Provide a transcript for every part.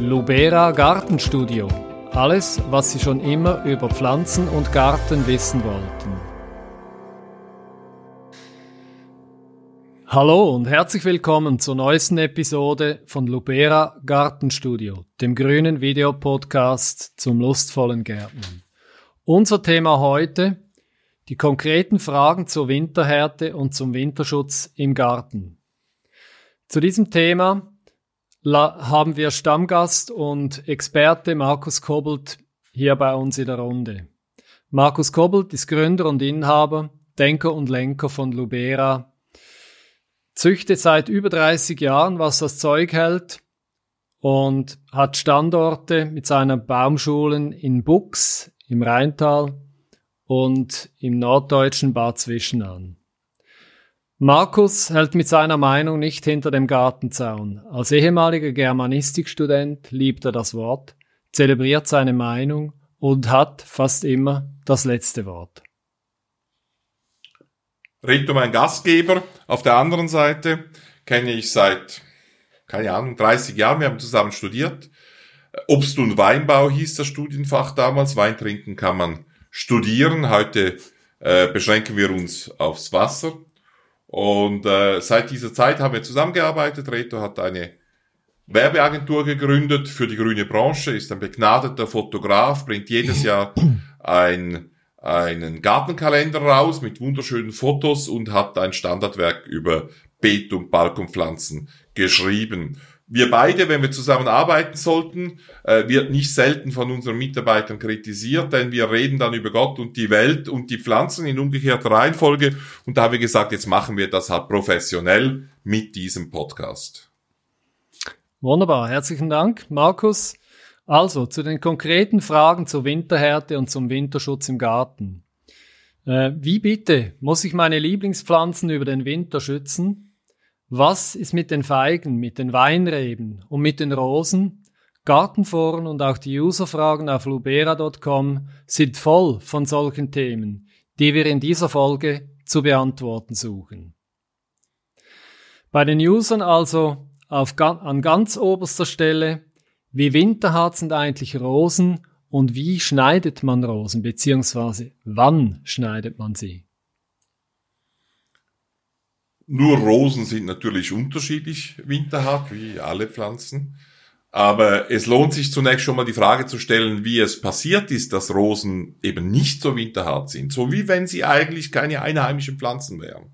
Lubera Gartenstudio. Alles, was Sie schon immer über Pflanzen und Garten wissen wollten. Hallo und herzlich willkommen zur neuesten Episode von Lubera Gartenstudio, dem grünen Videopodcast zum lustvollen Gärtnern. Unser Thema heute die konkreten Fragen zur Winterhärte und zum Winterschutz im Garten. Zu diesem Thema haben wir Stammgast und Experte Markus Kobbelt hier bei uns in der Runde. Markus Kobbelt ist Gründer und Inhaber, Denker und Lenker von Lubera, züchtet seit über 30 Jahren, was das Zeug hält und hat Standorte mit seinen Baumschulen in Bux im Rheintal und im norddeutschen Bad Zwischenahn. Markus hält mit seiner Meinung nicht hinter dem Gartenzaun. Als ehemaliger Germanistikstudent liebt er das Wort, zelebriert seine Meinung und hat fast immer das letzte Wort. Rito, mein Gastgeber, auf der anderen Seite kenne ich seit, keine Ahnung, 30 Jahren, wir haben zusammen studiert. Obst- und Weinbau hieß das Studienfach damals. Wein trinken kann man studieren. Heute äh, beschränken wir uns aufs Wasser. Und äh, seit dieser Zeit haben wir zusammengearbeitet. Reto hat eine Werbeagentur gegründet für die grüne Branche, ist ein begnadeter Fotograf, bringt jedes Jahr ein, einen Gartenkalender raus mit wunderschönen Fotos und hat ein Standardwerk über Beet- und Balkonpflanzen geschrieben wir beide, wenn wir zusammen arbeiten sollten, äh, wird nicht selten von unseren Mitarbeitern kritisiert, denn wir reden dann über Gott und die Welt und die Pflanzen in umgekehrter Reihenfolge. Und da haben wir gesagt, jetzt machen wir das halt professionell mit diesem Podcast. Wunderbar, herzlichen Dank, Markus. Also zu den konkreten Fragen zur Winterhärte und zum Winterschutz im Garten. Äh, wie bitte muss ich meine Lieblingspflanzen über den Winter schützen? Was ist mit den Feigen, mit den Weinreben und mit den Rosen? Gartenforen und auch die Userfragen auf lubera.com sind voll von solchen Themen, die wir in dieser Folge zu beantworten suchen. Bei den Usern also auf, an ganz oberster Stelle, wie winterhart sind eigentlich Rosen und wie schneidet man Rosen, beziehungsweise wann schneidet man sie? Nur Rosen sind natürlich unterschiedlich winterhart, wie alle Pflanzen. Aber es lohnt sich zunächst schon mal die Frage zu stellen, wie es passiert ist, dass Rosen eben nicht so winterhart sind. So wie wenn sie eigentlich keine einheimischen Pflanzen wären.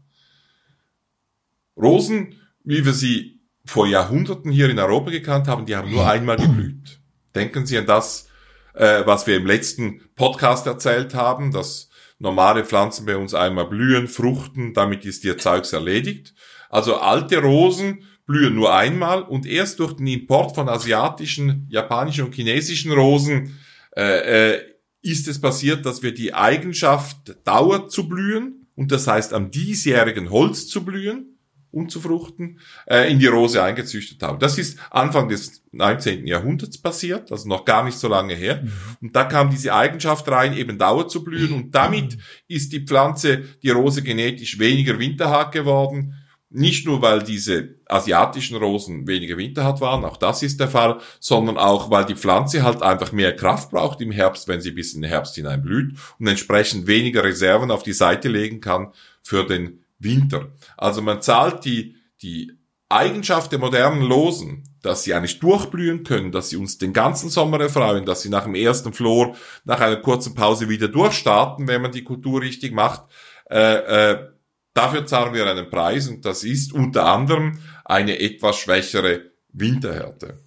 Rosen, wie wir sie vor Jahrhunderten hier in Europa gekannt haben, die haben nur einmal geblüht. Denken Sie an das, äh, was wir im letzten Podcast erzählt haben, dass normale Pflanzen bei uns einmal blühen, fruchten, damit ist ihr Zeugs erledigt. Also alte Rosen blühen nur einmal und erst durch den Import von asiatischen, japanischen und chinesischen Rosen äh, äh, ist es passiert, dass wir die Eigenschaft Dauer zu blühen und das heißt am diesjährigen Holz zu blühen und zu fruchten, äh, in die Rose eingezüchtet haben. Das ist Anfang des 19. Jahrhunderts passiert, also noch gar nicht so lange her. Mhm. Und da kam diese Eigenschaft rein, eben Dauer zu blühen. Und damit ist die Pflanze, die Rose genetisch weniger winterhart geworden. Nicht nur, weil diese asiatischen Rosen weniger winterhart waren, auch das ist der Fall, sondern auch, weil die Pflanze halt einfach mehr Kraft braucht im Herbst, wenn sie bis in den Herbst hinein blüht und entsprechend weniger Reserven auf die Seite legen kann für den Winter. Also man zahlt die, die Eigenschaft der modernen Losen, dass sie eigentlich durchblühen können, dass sie uns den ganzen Sommer erfreuen, dass sie nach dem ersten Flor, nach einer kurzen Pause wieder durchstarten, wenn man die Kultur richtig macht, äh, äh, dafür zahlen wir einen Preis und das ist unter anderem eine etwas schwächere Winterhärte.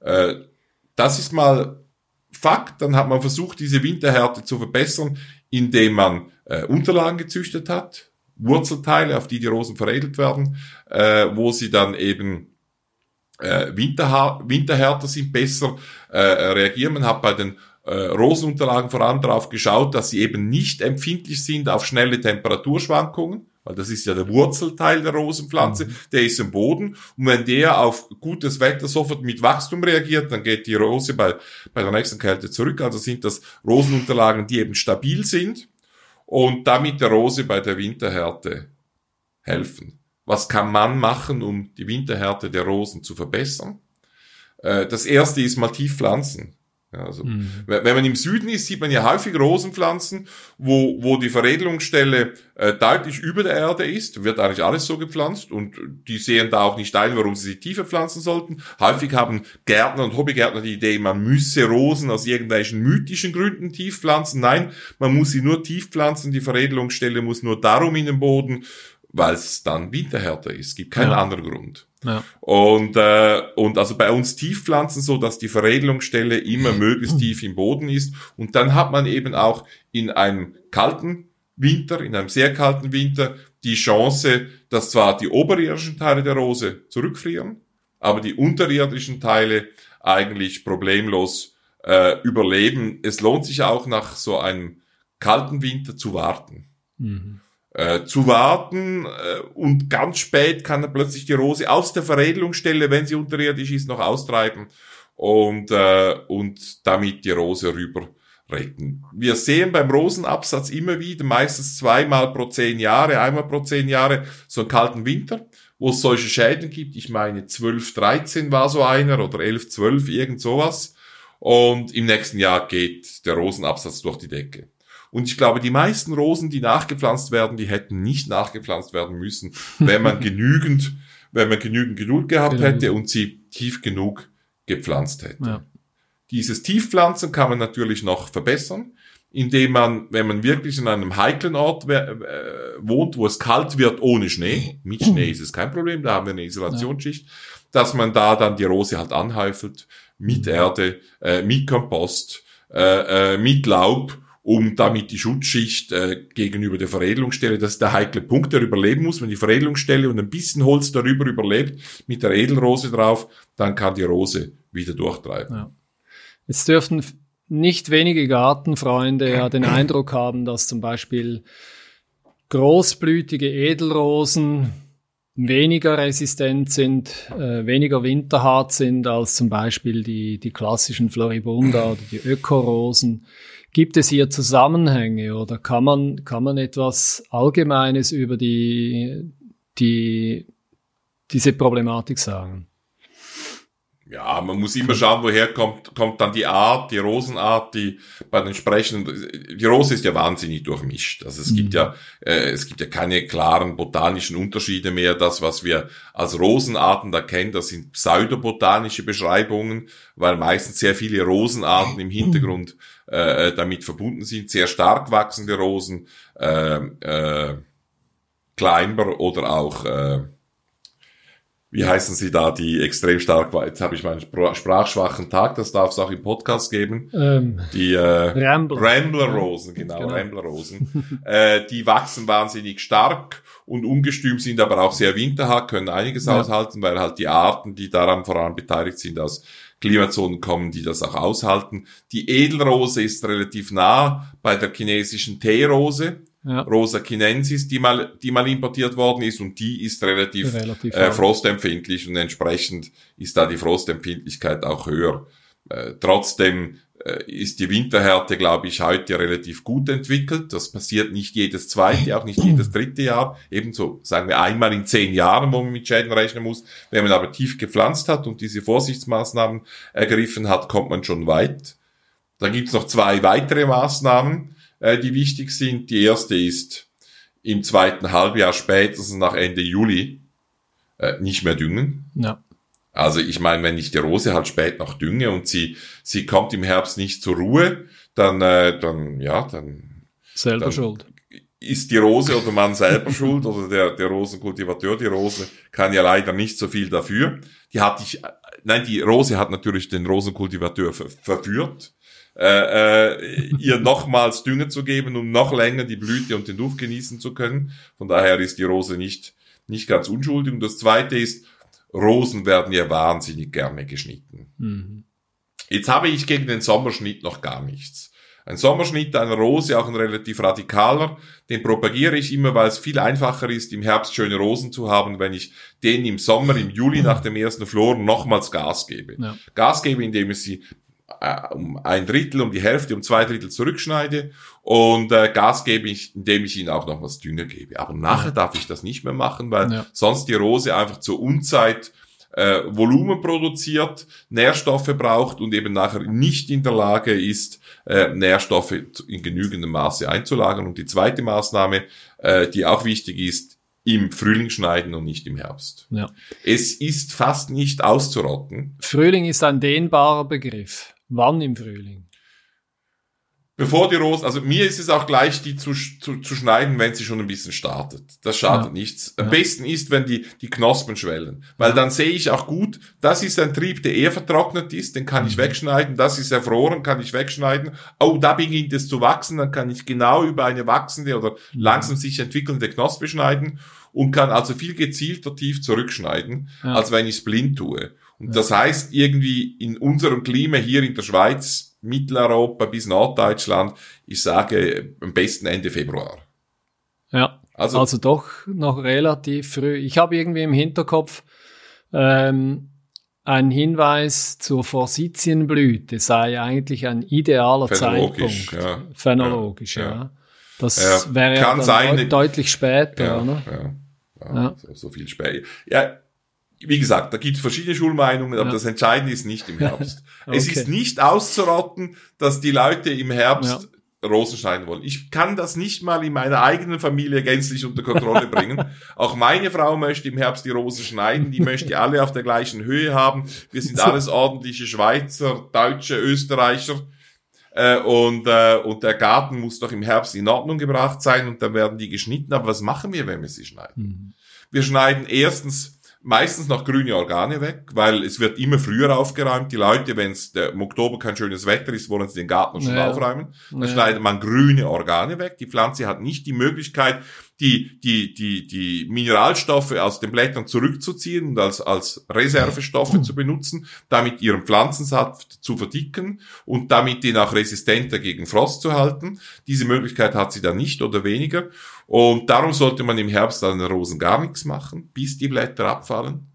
Äh, das ist mal Fakt, dann hat man versucht, diese Winterhärte zu verbessern, indem man äh, Unterlagen gezüchtet hat, Wurzelteile, auf die die Rosen veredelt werden, äh, wo sie dann eben äh, winterha winterhärter sind, besser äh, reagieren. Man hat bei den äh, Rosenunterlagen vor allem darauf geschaut, dass sie eben nicht empfindlich sind auf schnelle Temperaturschwankungen, weil das ist ja der Wurzelteil der Rosenpflanze, mhm. der ist im Boden. Und wenn der auf gutes Wetter sofort mit Wachstum reagiert, dann geht die Rose bei, bei der nächsten Kälte zurück. Also sind das Rosenunterlagen, die eben stabil sind und damit der Rose bei der Winterhärte helfen. Was kann man machen, um die Winterhärte der Rosen zu verbessern? Äh, das erste ist mal tief pflanzen. Ja, also, mhm. Wenn man im Süden ist, sieht man ja häufig Rosenpflanzen, wo, wo die Veredelungsstelle äh, deutlich über der Erde ist, wird eigentlich alles so gepflanzt und die sehen da auch nicht ein, warum sie sie tiefer pflanzen sollten. Häufig haben Gärtner und Hobbygärtner die Idee, man müsse Rosen aus irgendwelchen mythischen Gründen tief pflanzen. Nein, man muss sie nur tief pflanzen, die Veredelungsstelle muss nur darum in den Boden, weil es dann winterhärter ist. Es gibt keinen ja. anderen Grund. Ja. Und, äh, und also bei uns Tiefpflanzen so, dass die Veredelungsstelle immer möglichst tief im Boden ist. Und dann hat man eben auch in einem kalten Winter, in einem sehr kalten Winter, die Chance, dass zwar die oberirdischen Teile der Rose zurückfrieren, aber die unterirdischen Teile eigentlich problemlos äh, überleben. Es lohnt sich auch nach so einem kalten Winter zu warten. Mhm äh, zu warten äh, und ganz spät kann er plötzlich die Rose aus der Veredelungsstelle, wenn sie unterirdisch ist, noch austreiben und, äh, und damit die Rose rüber retten. Wir sehen beim Rosenabsatz immer wieder, meistens zweimal pro zehn Jahre, einmal pro zehn Jahre, so einen kalten Winter, wo es solche Schäden gibt. Ich meine, 12, 13 war so einer oder 11, 12, irgend sowas. Und im nächsten Jahr geht der Rosenabsatz durch die Decke. Und ich glaube, die meisten Rosen, die nachgepflanzt werden, die hätten nicht nachgepflanzt werden müssen, wenn man genügend, wenn man genügend Geduld gehabt genau. hätte und sie tief genug gepflanzt hätte. Ja. Dieses Tiefpflanzen kann man natürlich noch verbessern, indem man, wenn man wirklich in einem heiklen Ort äh, wohnt, wo es kalt wird ohne Schnee, mit Schnee ist es kein Problem, da haben wir eine Isolationsschicht, ja. dass man da dann die Rose halt anhäufelt mit Erde, äh, mit Kompost, äh, äh, mit Laub um damit die Schutzschicht äh, gegenüber der Veredelungsstelle, das ist der heikle Punkt, der überleben muss. Wenn die Veredelungsstelle und ein bisschen Holz darüber überlebt, mit der Edelrose drauf, dann kann die Rose wieder durchtreiben. Ja. Jetzt dürften nicht wenige Gartenfreunde ja den Eindruck haben, dass zum Beispiel großblütige Edelrosen weniger resistent sind, äh, weniger winterhart sind als zum Beispiel die, die klassischen Floribunda oder die Ökorosen. Gibt es hier Zusammenhänge oder kann man, kann man etwas Allgemeines über die, die, diese Problematik sagen? Ja, man muss immer schauen, woher kommt, kommt dann die Art, die Rosenart, die bei den entsprechenden, die Rose ist ja wahnsinnig durchmischt. Also es mhm. gibt ja, äh, es gibt ja keine klaren botanischen Unterschiede mehr. Das, was wir als Rosenarten da kennen, das sind pseudobotanische Beschreibungen, weil meistens sehr viele Rosenarten im Hintergrund äh, damit verbunden sind. Sehr stark wachsende Rosen, äh, äh, Climber oder auch, äh, wie heißen sie da, die extrem stark war. Jetzt habe ich meinen sprachschwachen Tag, das darf es auch im Podcast geben. Ähm, die äh, Rambler. Rambler-Rosen, genau, genau. Rambler-Rosen. äh, die wachsen wahnsinnig stark und ungestüm sind aber auch sehr winterhart, können einiges ja. aushalten, weil halt die Arten, die daran vor allem beteiligt sind, aus Klimazonen kommen, die das auch aushalten. Die Edelrose ist relativ nah bei der chinesischen Teerose ja. Rosa Chinensis, die mal, die mal importiert worden ist und die ist relativ, relativ äh, frostempfindlich und entsprechend ist da die Frostempfindlichkeit auch höher. Äh, trotzdem äh, ist die Winterhärte, glaube ich, heute relativ gut entwickelt. Das passiert nicht jedes zweite, auch nicht jedes dritte Jahr. Ebenso, sagen wir, einmal in zehn Jahren, wo man mit Schäden rechnen muss. Wenn man aber tief gepflanzt hat und diese Vorsichtsmaßnahmen ergriffen hat, kommt man schon weit. Dann gibt's noch zwei weitere Maßnahmen äh, die wichtig sind. Die erste ist im zweiten Halbjahr spätestens nach Ende Juli äh, nicht mehr düngen. Ja. Also ich meine, wenn ich die Rose halt spät noch dünge und sie, sie kommt im Herbst nicht zur Ruhe, dann, äh, dann ja, dann selber dann schuld. Ist die Rose oder man selber schuld oder der, der Rosenkultivateur, die Rose kann ja leider nicht so viel dafür. Die hat ich, nein, die Rose hat natürlich den Rosenkultivateur ver verführt äh, äh, ihr nochmals Dünger zu geben, um noch länger die Blüte und den Duft genießen zu können. Von daher ist die Rose nicht, nicht ganz unschuldig. Und das zweite ist, Rosen werden ja wahnsinnig gerne geschnitten. Mhm. Jetzt habe ich gegen den Sommerschnitt noch gar nichts. Ein Sommerschnitt einer Rose, auch ein relativ radikaler, den propagiere ich immer, weil es viel einfacher ist, im Herbst schöne Rosen zu haben, wenn ich den im Sommer, im Juli nach dem ersten Flor nochmals Gas gebe. Ja. Gas gebe, indem ich sie um ein Drittel, um die Hälfte, um zwei Drittel zurückschneide und äh, Gas gebe ich, indem ich ihnen auch noch was Dünger gebe. Aber nachher darf ich das nicht mehr machen, weil ja. sonst die Rose einfach zur Unzeit äh, Volumen produziert, Nährstoffe braucht und eben nachher nicht in der Lage ist, äh, Nährstoffe in genügendem Maße einzulagern. Und die zweite Maßnahme, äh, die auch wichtig ist, im Frühling schneiden und nicht im Herbst. Ja. Es ist fast nicht auszurotten. Frühling ist ein dehnbarer Begriff. Wann im Frühling? Bevor die Rosen, also mir ist es auch gleich, die zu, zu, zu schneiden, wenn sie schon ein bisschen startet. Das schadet Ja. nichts. Am Ja. besten ist, wenn die, die Knospen schwellen. Weil dann sehe ich auch gut, das ist ein Trieb, der eher vertrocknet ist, den kann ich Mhm. wegschneiden. Das ist erfroren, kann ich wegschneiden. Oh, da beginnt es zu wachsen, dann kann ich genau über eine wachsende oder Mhm. langsam sich entwickelnde Knospe schneiden und kann also viel gezielter tief zurückschneiden, Ja. als wenn ich es blind tue. Und das heißt, irgendwie in unserem Klima hier in der Schweiz, Mitteleuropa bis Norddeutschland, ich sage am besten Ende Februar. Ja. Also, Also doch noch relativ früh. Ich habe irgendwie im Hinterkopf ähm, einen Hinweis zur Forsythienblüte sei eigentlich ein idealer Phänologisch, Zeitpunkt. ja. Phänologisch, ja. Ja. Das Ja, wäre ja kann dann sein. deut- deutlich später, ja, oder? ja, ja, Ja. So, so viel später. Ja, wie gesagt, da gibt es verschiedene Schulmeinungen, aber Ja. das Entscheidende ist nicht im Herbst. Es Okay. ist nicht auszurotten, dass die Leute im Herbst Rosen schneiden wollen. Ich kann das nicht mal in meiner eigenen Familie gänzlich unter Kontrolle bringen. Auch meine Frau möchte im Herbst die Rosen schneiden. Die möchte alle auf der gleichen Höhe haben. Wir sind alles ordentliche Schweizer, Deutsche, Österreicher. Äh, und, äh, und der Garten muss doch im Herbst in Ordnung gebracht sein und dann werden die geschnitten. Aber was machen wir, wenn wir sie schneiden? Mhm. Wir schneiden erstens meistens noch grüne Organe weg, weil es wird immer früher aufgeräumt. Die Leute, wenn es im Oktober kein schönes Wetter ist, wollen sie den Garten schon Ja. aufräumen. Dann Ja. schneidet man grüne Organe weg. Die Pflanze hat nicht die Möglichkeit, die, die, die, die Mineralstoffe aus den Blättern zurückzuziehen und als, als Reservestoffe zu benutzen, damit ihren Pflanzensaft zu verdicken und damit den auch resistenter gegen Frost zu halten. Diese Möglichkeit hat sie dann nicht oder weniger. Und darum sollte man im Herbst an den Rosen gar nichts machen, bis die Blätter abfallen.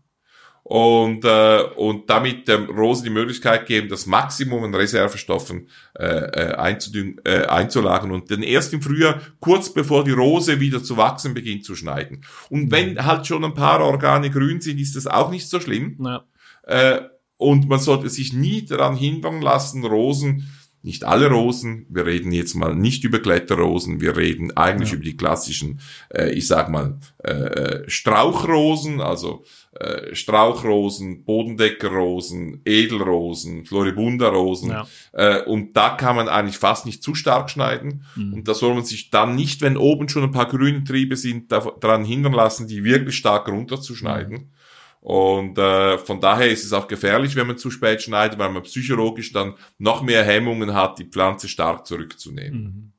Und, äh, und damit dem Rosen die Möglichkeit geben, das Maximum an Reservestoffen äh, äh, einzudüngen, äh, einzulagern und dann erst im Frühjahr, kurz bevor die Rose wieder zu wachsen beginnt, zu schneiden. Und wenn halt schon ein paar Organe grün sind, ist das auch nicht so schlimm. Ja. Äh, und man sollte sich nie daran hindern lassen, Rosen, nicht alle Rosen, wir reden jetzt mal nicht über Kletterrosen, wir reden eigentlich Ja. über die klassischen, äh, ich sag mal, äh, Strauchrosen, also äh, Strauchrosen, Bodendeckerrosen, Edelrosen, Floribunda-Rosen. Ja. Äh, und da kann man eigentlich fast nicht zu stark schneiden. Mhm. Und da soll man sich dann nicht, wenn oben schon ein paar grüne Triebe sind, da- daran hindern lassen, die wirklich stark runterzuschneiden. Und äh, von daher ist es auch gefährlich, wenn man zu spät schneidet, weil man psychologisch dann noch mehr Hemmungen hat, die Pflanze stark zurückzunehmen. Mhm.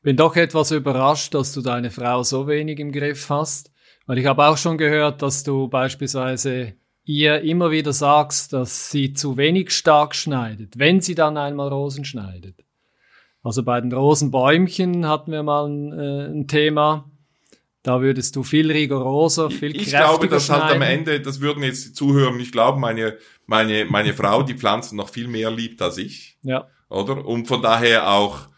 Bin doch etwas überrascht, dass du deine Frau so wenig im Griff hast, weil ich habe auch schon gehört, dass du beispielsweise ihr immer wieder sagst, dass sie zu wenig stark schneidet, wenn sie dann einmal Rosen schneidet. Also bei den Rosenbäumchen hatten wir mal ein, äh, ein Thema. Da würdest du viel rigoroser, viel Ich kräftiger glaube, dass halt am schneiden. Ende, das würden jetzt die Zuhörer nicht glauben, meine, meine, meine Frau die Pflanzen noch viel mehr liebt als ich. Ja, oder? Und von daher auch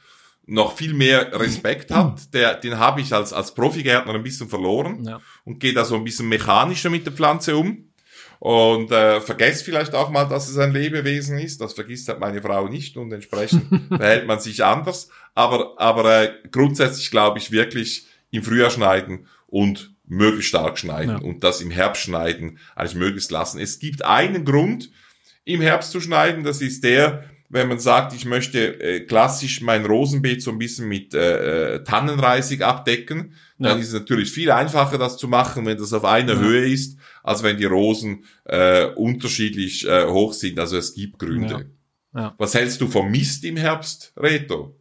noch viel mehr Respekt hat. Der, den habe ich als, als Profigärtner ein bisschen verloren ja. und gehe da so ein bisschen mechanischer mit der Pflanze um. Und äh, vergesst vielleicht auch mal, dass es ein Lebewesen ist. Das vergisst halt meine Frau nicht und entsprechend verhält man sich anders. Aber, aber äh, grundsätzlich glaube ich wirklich im Frühjahr schneiden und möglichst stark schneiden Ja. und das im Herbst schneiden eigentlich möglichst lassen. Es gibt einen Grund, im Herbst zu schneiden, das ist der, wenn man sagt, ich möchte äh, klassisch mein Rosenbeet so ein bisschen mit äh, äh, Tannenreisig abdecken, dann Ja. ist es natürlich viel einfacher, das zu machen, wenn das auf einer Ja. Höhe ist, als wenn die Rosen äh, unterschiedlich äh, hoch sind. Also es gibt Gründe. Ja. Was hältst du vom Mist im Herbst, Reto?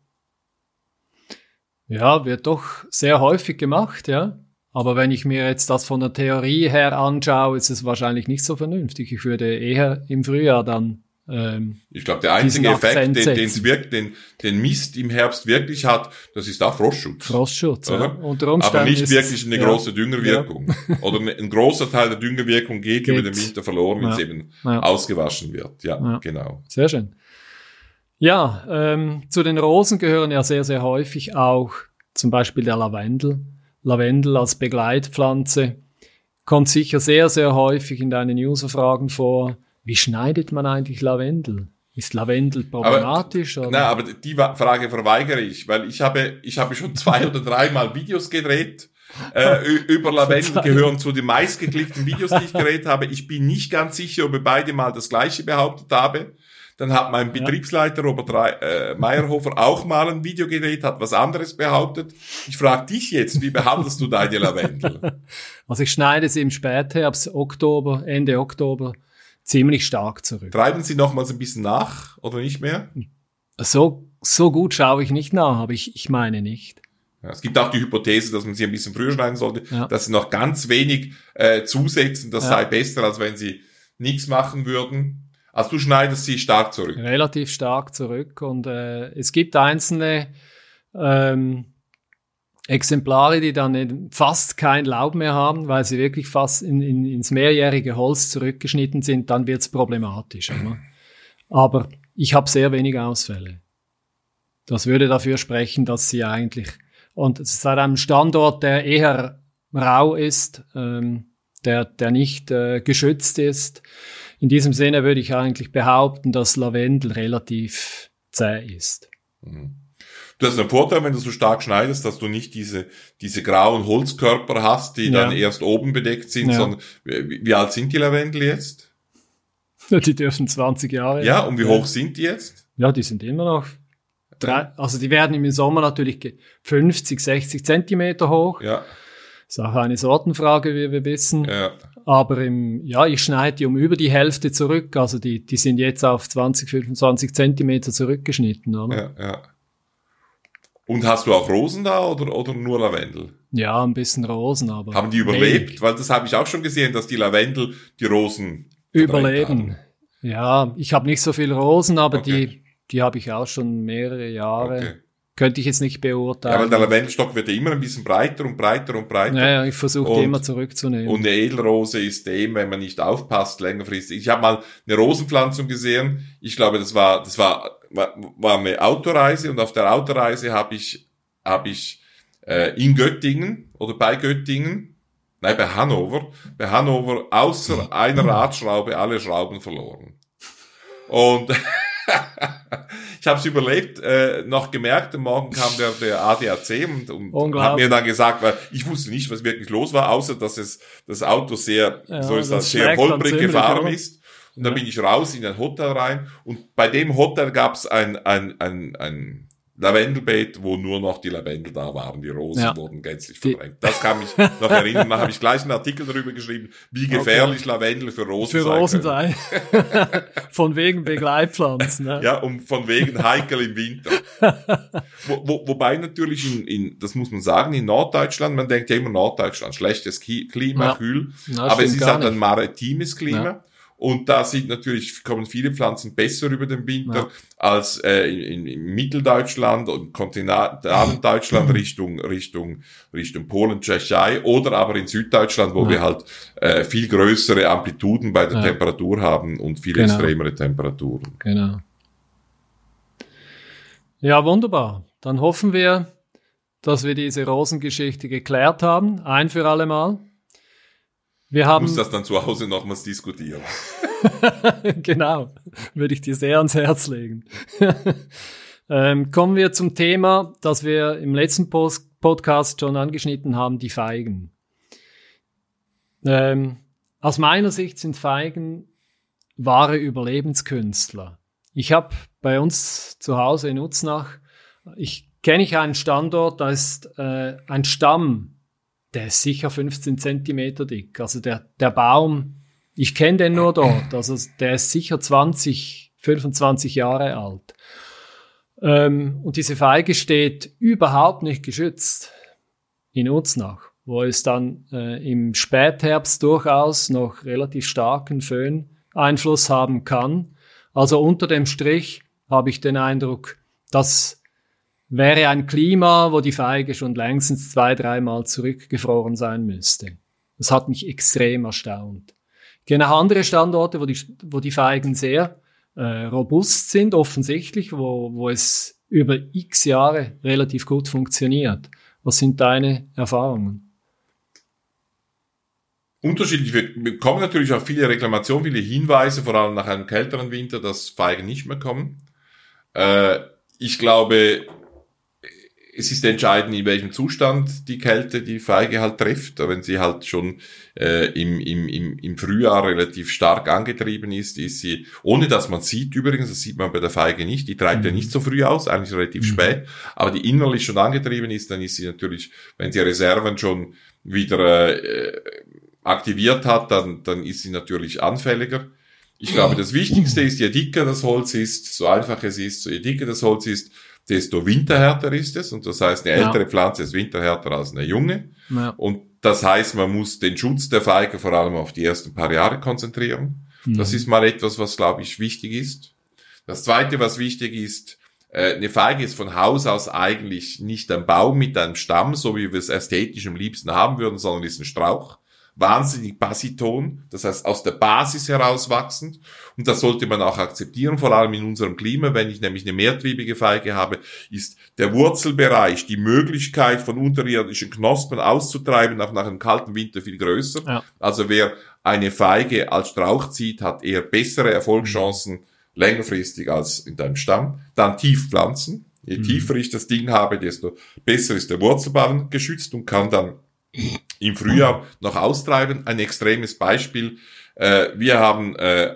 Ja, wird doch sehr häufig gemacht, ja. Aber wenn ich mir jetzt das von der Theorie her anschaue, ist es wahrscheinlich nicht so vernünftig. Ich würde eher im Frühjahr dann ähm, Ich glaube, der einzige Effekt, den, den's wirkt, den, den Mist im Herbst wirklich hat, das ist auch Frostschutz. Frostschutz. Ja. Oder? Unter Umständen Aber nicht wirklich eine ja, große Düngerwirkung. Oder ne- ein großer Teil der Düngerwirkung geht, über Geht. den Winter verloren, wenn Ja. es eben Ja. ausgewaschen wird. Ja, Ja. genau. Sehr schön. Ja, ähm, zu den Rosen gehören ja sehr, sehr häufig auch zum Beispiel der Lavendel. Lavendel als Begleitpflanze. kommt sicher sehr, sehr häufig in deinen User-Fragen vor. Wie schneidet man eigentlich Lavendel? Ist Lavendel problematisch? Aber, oder? Nein, aber die Frage verweigere ich, weil ich habe, ich habe schon zwei oder dreimal Videos gedreht äh, über Lavendel gehören zu den meistgeklickten Videos, die ich gedreht habe. Ich bin nicht ganz sicher, ob ich beide mal das Gleiche behauptet habe. Dann hat mein Betriebsleiter Robert äh, Meyerhofer auch mal ein Video gedreht, hat was anderes behauptet. Ich frage dich jetzt, wie behandelst du deine Lavendel? Also ich schneide sie im Spätherbst, Oktober, Ende Oktober, ziemlich stark zurück. Treiben Sie nochmals ein bisschen nach oder nicht mehr? So, so gut schaue ich nicht nach, aber ich, ich meine nicht. Ja, es gibt auch die Hypothese, dass man sie ein bisschen früher schneiden sollte, ja. dass sie noch ganz wenig äh, zusetzen, das ja. sei besser, als wenn sie nichts machen würden. Also du schneidest sie stark zurück. Relativ stark zurück und äh, es gibt einzelne ähm, Exemplare, die dann fast kein Laub mehr haben, weil sie wirklich fast in, in, ins mehrjährige Holz zurückgeschnitten sind, dann wird's problematisch. Oder? Aber ich habe sehr wenig Ausfälle. Das würde dafür sprechen, dass sie eigentlich und es ist an einem Standort, der eher rau ist, ähm, der, der nicht äh, geschützt ist. In diesem Sinne würde ich eigentlich behaupten, dass Lavendel relativ zäh ist. Mhm. Du hast einen Vorteil, wenn du so stark schneidest, dass du nicht diese, diese grauen Holzkörper hast, die ja. dann erst oben bedeckt sind, ja. sondern wie, wie, alt sind die Lavendel jetzt? Die dürfen 20 Jahre. Ja, und wie hoch sind die jetzt? Ja, die sind immer noch drei, also die werden im Sommer natürlich 50, 60 Zentimeter hoch. Ja. Ist auch eine Sortenfrage, wie wir wissen. Ja. Aber im, ja, ich schneide die um über die Hälfte zurück. Also die, die sind jetzt auf 20, 25 Zentimeter zurückgeschnitten, oder? Ja, ja. Und hast du auch Rosen da oder, oder nur Lavendel? Ja, ein bisschen Rosen, aber. Haben die überlebt? Wenig. Weil das habe ich auch schon gesehen, dass die Lavendel die Rosen überleben. Ja, ich habe nicht so viel Rosen, aber okay. die die habe ich auch schon mehrere Jahre. Okay. Könnte ich jetzt nicht beurteilen. Ja, weil der Lavendelstock wird ja immer ein bisschen breiter und breiter und breiter. Ja, ja ich versuche die immer zurückzunehmen. Und eine Edelrose ist dem, wenn man nicht aufpasst, längerfristig. Ich habe mal eine Rosenpflanzung gesehen. Ich glaube, das war, das war, war eine Autoreise und auf der Autoreise habe ich, habe ich äh, in Göttingen oder bei Göttingen, nein, bei Hannover, bei Hannover außer einer Radschraube alle Schrauben verloren. Und ich habe es überlebt, äh, noch gemerkt, morgen kam der, der ADAC und, und hat mir dann gesagt, weil ich wusste nicht, was wirklich los war, außer dass es das Auto sehr, ja, so ist das, sehr holprig gefahren ist. Und ja. dann bin ich raus in ein Hotel rein und bei dem Hotel gab es ein, ein, ein, ein Lavendelbeet, wo nur noch die Lavendel da waren, die Rosen ja. wurden gänzlich verdrängt. Das kann mich noch erinnern. Da habe ich gleich einen Artikel darüber geschrieben, wie gefährlich okay. Lavendel für Rosen für Rosen sei. von wegen Begleitpflanzen. Ne? Ja, und von wegen heikel im Winter. wo, wo, wobei natürlich in, in, das muss man sagen, in Norddeutschland, man denkt ja immer Norddeutschland, schlechtes Klima, ja. kühl, Na, aber es ist halt ein maritimes Klima. Ja. Und da sind natürlich, kommen viele Pflanzen besser über den Winter ja. als äh, in, in Mitteldeutschland und Kontinentaldeutschland Richtung, Richtung, Richtung Polen, Tschechei oder aber in Süddeutschland, wo ja. wir halt äh, viel größere Amplituden bei der ja. Temperatur haben und viel genau. extremere Temperaturen. Genau. Ja, wunderbar. Dann hoffen wir, dass wir diese Rosengeschichte geklärt haben, ein für alle Mal. Wir haben, du musst das dann zu Hause nochmals diskutieren. genau, würde ich dir sehr ans Herz legen. ähm, kommen wir zum Thema, das wir im letzten Post Podcast schon angeschnitten haben, die Feigen. Ähm, aus meiner Sicht sind Feigen wahre Überlebenskünstler. Ich habe bei uns zu Hause in Utznach, ich kenne ich einen Standort, da ist äh, ein Stamm der ist sicher 15 Zentimeter dick. Also der, der Baum, ich kenne den nur dort, also der ist sicher 20, 25 Jahre alt. Ähm, und diese Feige steht überhaupt nicht geschützt in Uznach, wo es dann äh, im Spätherbst durchaus noch relativ starken Föhneinfluss haben kann. Also unter dem Strich habe ich den Eindruck, dass wäre ein Klima, wo die Feige schon längstens zwei, dreimal zurückgefroren sein müsste. Das hat mich extrem erstaunt. Ich kenne auch andere Standorte, wo die, wo die Feigen sehr äh, robust sind, offensichtlich, wo, wo es über x Jahre relativ gut funktioniert. Was sind deine Erfahrungen? unterschiedlich. Wir bekommen natürlich auch viele Reklamationen, viele Hinweise, vor allem nach einem kälteren Winter, dass Feigen nicht mehr kommen. Äh, ich glaube, es ist entscheidend, in welchem Zustand die Kälte die Feige halt trifft. Wenn sie halt schon äh, im, im, im, im Frühjahr relativ stark angetrieben ist, ist sie, ohne dass man sieht übrigens, das sieht man bei der Feige nicht, die treibt mhm. ja nicht so früh aus, eigentlich relativ mhm. spät, aber die innerlich schon angetrieben ist, dann ist sie natürlich, wenn sie Reserven schon wieder äh, aktiviert hat, dann, dann ist sie natürlich anfälliger. Ich glaube, das Wichtigste ist, je dicker das Holz ist, so einfach es ist, so je dicker das Holz ist, desto winterhärter ist es. Und das heißt, eine ältere ja. Pflanze ist winterhärter als eine junge. Ja. Und das heißt, man muss den Schutz der Feige vor allem auf die ersten paar Jahre konzentrieren. Mhm. Das ist mal etwas, was, glaube ich, wichtig ist. Das Zweite, was wichtig ist, äh, eine Feige ist von Haus aus eigentlich nicht ein Baum mit einem Stamm, so wie wir es ästhetisch am liebsten haben würden, sondern ist ein Strauch wahnsinnig basiton, das heißt aus der Basis heraus wachsend. Und das sollte man auch akzeptieren, vor allem in unserem Klima. Wenn ich nämlich eine mehrtriebige Feige habe, ist der Wurzelbereich, die Möglichkeit von unterirdischen Knospen auszutreiben, auch nach einem kalten Winter viel größer. Ja. Also wer eine Feige als Strauch zieht, hat eher bessere Erfolgschancen längerfristig als in deinem Stamm. Dann tief pflanzen. Je mhm. tiefer ich das Ding habe, desto besser ist der Wurzelbaum geschützt und kann dann im Frühjahr noch austreiben. Ein extremes Beispiel. Äh, wir haben äh,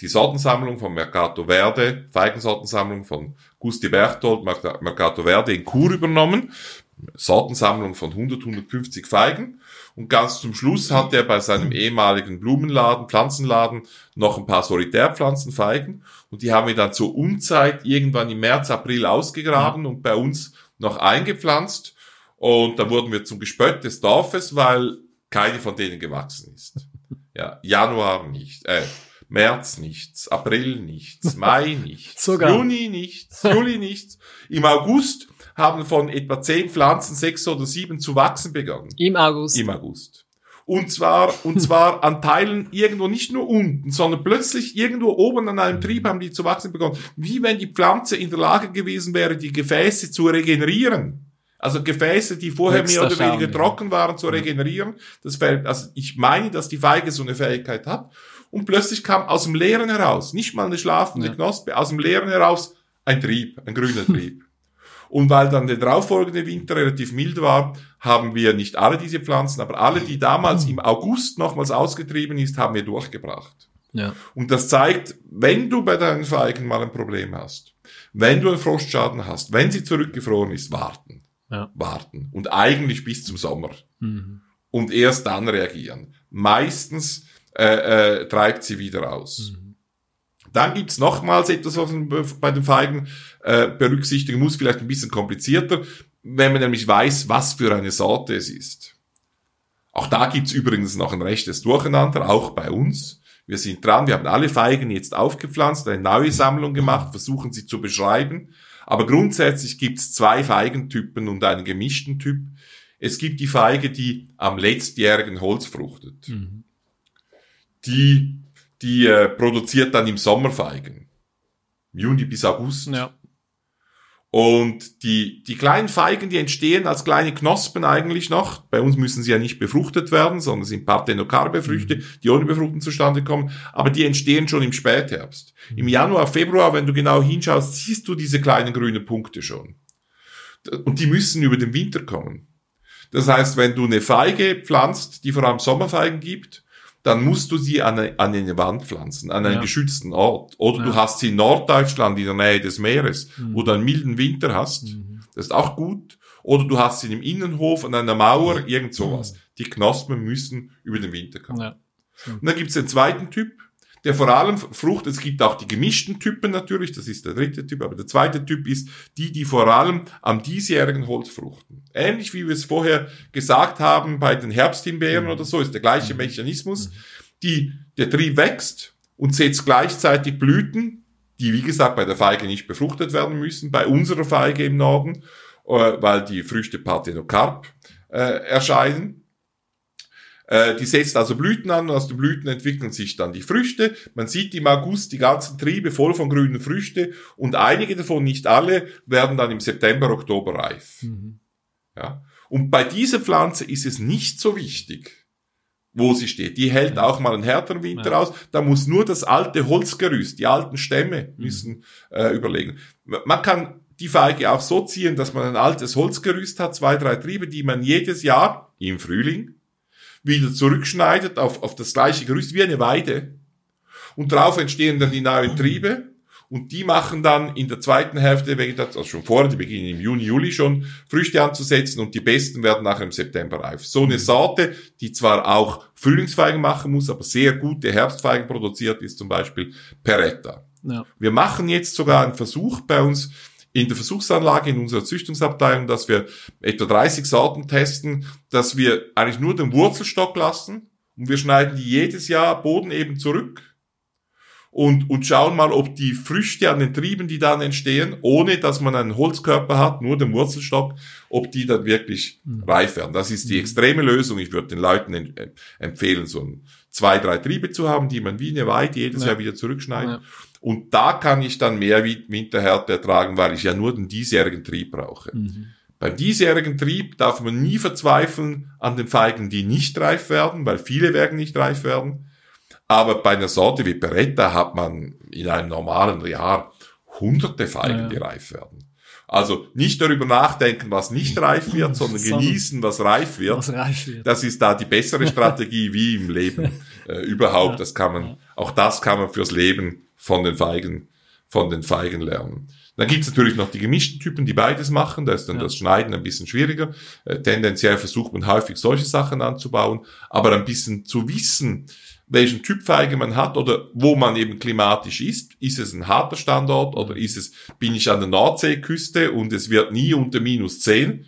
die Sortensammlung von Mercato Verde, Feigensortensammlung von Gusti Berthold, Mercato Verde in Chur übernommen. Sortensammlung von 100, 150 Feigen. Und ganz zum Schluss hat er bei seinem ehemaligen Blumenladen, Pflanzenladen noch ein paar Solitärpflanzenfeigen. Und die haben wir dann zur Unzeit irgendwann im März, April ausgegraben und bei uns noch eingepflanzt. Und da wurden wir zum Gespött des Dorfes, weil keine von denen gewachsen ist. Ja, Januar nicht, äh, März nichts, April nichts, Mai nichts, Sogar. Juni nichts, Juli nichts. Im August haben von etwa zehn Pflanzen sechs oder sieben zu wachsen begonnen. Im August. Im August. Und zwar, und zwar an Teilen irgendwo nicht nur unten, sondern plötzlich irgendwo oben an einem Trieb haben die zu wachsen begonnen. Wie wenn die Pflanze in der Lage gewesen wäre, die Gefäße zu regenerieren. Also Gefäße, die vorher mehr oder weniger Schaum, trocken waren, zu regenerieren. Das fällt, also ich meine, dass die Feige so eine Fähigkeit hat. Und plötzlich kam aus dem Leeren heraus, nicht mal eine schlafende ja. Knospe, aus dem Leeren heraus ein Trieb, ein grüner Trieb. Und weil dann der darauffolgende Winter relativ mild war, haben wir nicht alle diese Pflanzen, aber alle, die damals im August nochmals ausgetrieben ist, haben wir durchgebracht. Ja. Und das zeigt, wenn du bei deinen Feigen mal ein Problem hast, wenn du einen Frostschaden hast, wenn sie zurückgefroren ist, warten ja. warten und eigentlich bis zum Sommer mhm. und erst dann reagieren. Meistens äh, äh, treibt sie wieder aus. Mhm. Dann gibt's nochmals etwas, was man bei den Feigen äh, berücksichtigen muss, vielleicht ein bisschen komplizierter, wenn man nämlich weiß, was für eine Sorte es ist. Auch da gibt's übrigens noch ein rechtes Durcheinander, auch bei uns. Wir sind dran, wir haben alle Feigen jetzt aufgepflanzt, eine neue Sammlung gemacht, versuchen sie zu beschreiben. Aber grundsätzlich gibt es zwei Feigentypen und einen gemischten Typ. Es gibt die Feige, die am letztjährigen Holz fruchtet. Mhm. Die, die äh, produziert dann im Sommer Feigen. Juni bis August. Ja. Und die, die kleinen Feigen, die entstehen als kleine Knospen eigentlich noch. Bei uns müssen sie ja nicht befruchtet werden, sondern sind Parthenokarpe-Früchte, mhm. die ohne Befruchten zustande kommen. Aber die entstehen schon im Spätherbst. Im Januar, Februar, wenn du genau hinschaust, siehst du diese kleinen grünen Punkte schon. Und die müssen über den Winter kommen. Das heißt, wenn du eine Feige pflanzt, die vor allem Sommerfeigen gibt, dann musst du sie an eine, an eine Wand pflanzen, an einen ja. geschützten Ort. Oder ja. du hast sie in Norddeutschland, in der Nähe des Meeres, mhm. wo du einen milden Winter hast. Mhm. Das ist auch gut. Oder du hast sie im Innenhof, an einer Mauer, irgend sowas. Die Knospen müssen über den Winter kommen. Ja. Und dann gibt's den zweiten Typ, der vor allem Frucht, es gibt auch die gemischten Typen natürlich, das ist der dritte Typ, aber der zweite Typ ist die, die vor allem am diesjährigen Holz fruchten. Ähnlich wie wir es vorher gesagt haben bei den Herbsthimbeeren mhm. oder so, ist der gleiche mhm. Mechanismus. Mhm. Die, der Trieb wächst und setzt gleichzeitig Blüten, die wie gesagt bei der Feige nicht befruchtet werden müssen, bei unserer Feige im Norden, äh, weil die Früchte Parthenokarp äh, erscheinen. Äh, die setzt also Blüten an und aus den Blüten entwickeln sich dann die Früchte. Man sieht im August die ganzen Triebe voll von grünen Früchte und einige davon, nicht alle, werden dann im September, Oktober reif. Mhm. Ja. Und bei dieser Pflanze ist es nicht so wichtig, wo sie steht. Die hält auch mal einen härteren Winter ja. aus. Da muss nur das alte Holzgerüst, die alten Stämme mhm. müssen äh, überlegen. Man kann die Feige auch so ziehen, dass man ein altes Holzgerüst hat, zwei, drei Triebe, die man jedes Jahr im Frühling wieder zurückschneidet auf, auf das gleiche Gerüst wie eine Weide. Und darauf entstehen dann die neuen Triebe und die machen dann in der zweiten Hälfte der Vegetation, also schon vorher, die beginnen im Juni, Juli schon, Früchte anzusetzen und die besten werden nachher im September reif. So eine Sorte, die zwar auch Frühlingsfeigen machen muss, aber sehr gute Herbstfeigen produziert, ist zum Beispiel Peretta. Ja. Wir machen jetzt sogar einen Versuch bei uns in der Versuchsanlage in unserer Züchtungsabteilung, dass wir etwa 30 Sorten testen, dass wir eigentlich nur den Wurzelstock lassen und wir schneiden die jedes Jahr Boden eben zurück und, und schauen mal, ob die Früchte an den Trieben, die dann entstehen, ohne dass man einen Holzkörper hat, nur den Wurzelstock, ob die dann wirklich mhm. reif werden. Das ist die mhm. extreme Lösung. Ich würde den Leuten äh, empfehlen, so ein, zwei, drei Triebe zu haben, die man wie eine Weide jedes ja. Jahr wieder zurückschneidet. Ja. Und da kann ich dann mehr Winterhärte ertragen, weil ich ja nur den diesjährigen Trieb brauche. Mhm. Beim diesjährigen Trieb darf man nie verzweifeln an den Feigen, die nicht reif werden, weil viele werden nicht reif werden. Aber bei einer Sorte wie Beretta hat man in einem normalen Jahr hunderte Feigen, ja. die reif werden. Also nicht darüber nachdenken, was nicht reif wird, sondern genießen, was reif wird. Was reif wird. Das ist da die bessere Strategie wie im Leben äh, überhaupt. Das kann man, auch das kann man fürs Leben von den Feigen, von den Feigen lernen. Dann gibt's natürlich noch die gemischten Typen, die beides machen. Da ist dann ja. das Schneiden ein bisschen schwieriger. Äh, tendenziell versucht man häufig solche Sachen anzubauen, aber ein bisschen zu wissen, welchen Typ Feige man hat oder wo man eben klimatisch ist. Ist es ein harter Standort oder ist es, bin ich an der Nordseeküste und es wird nie unter minus zehn?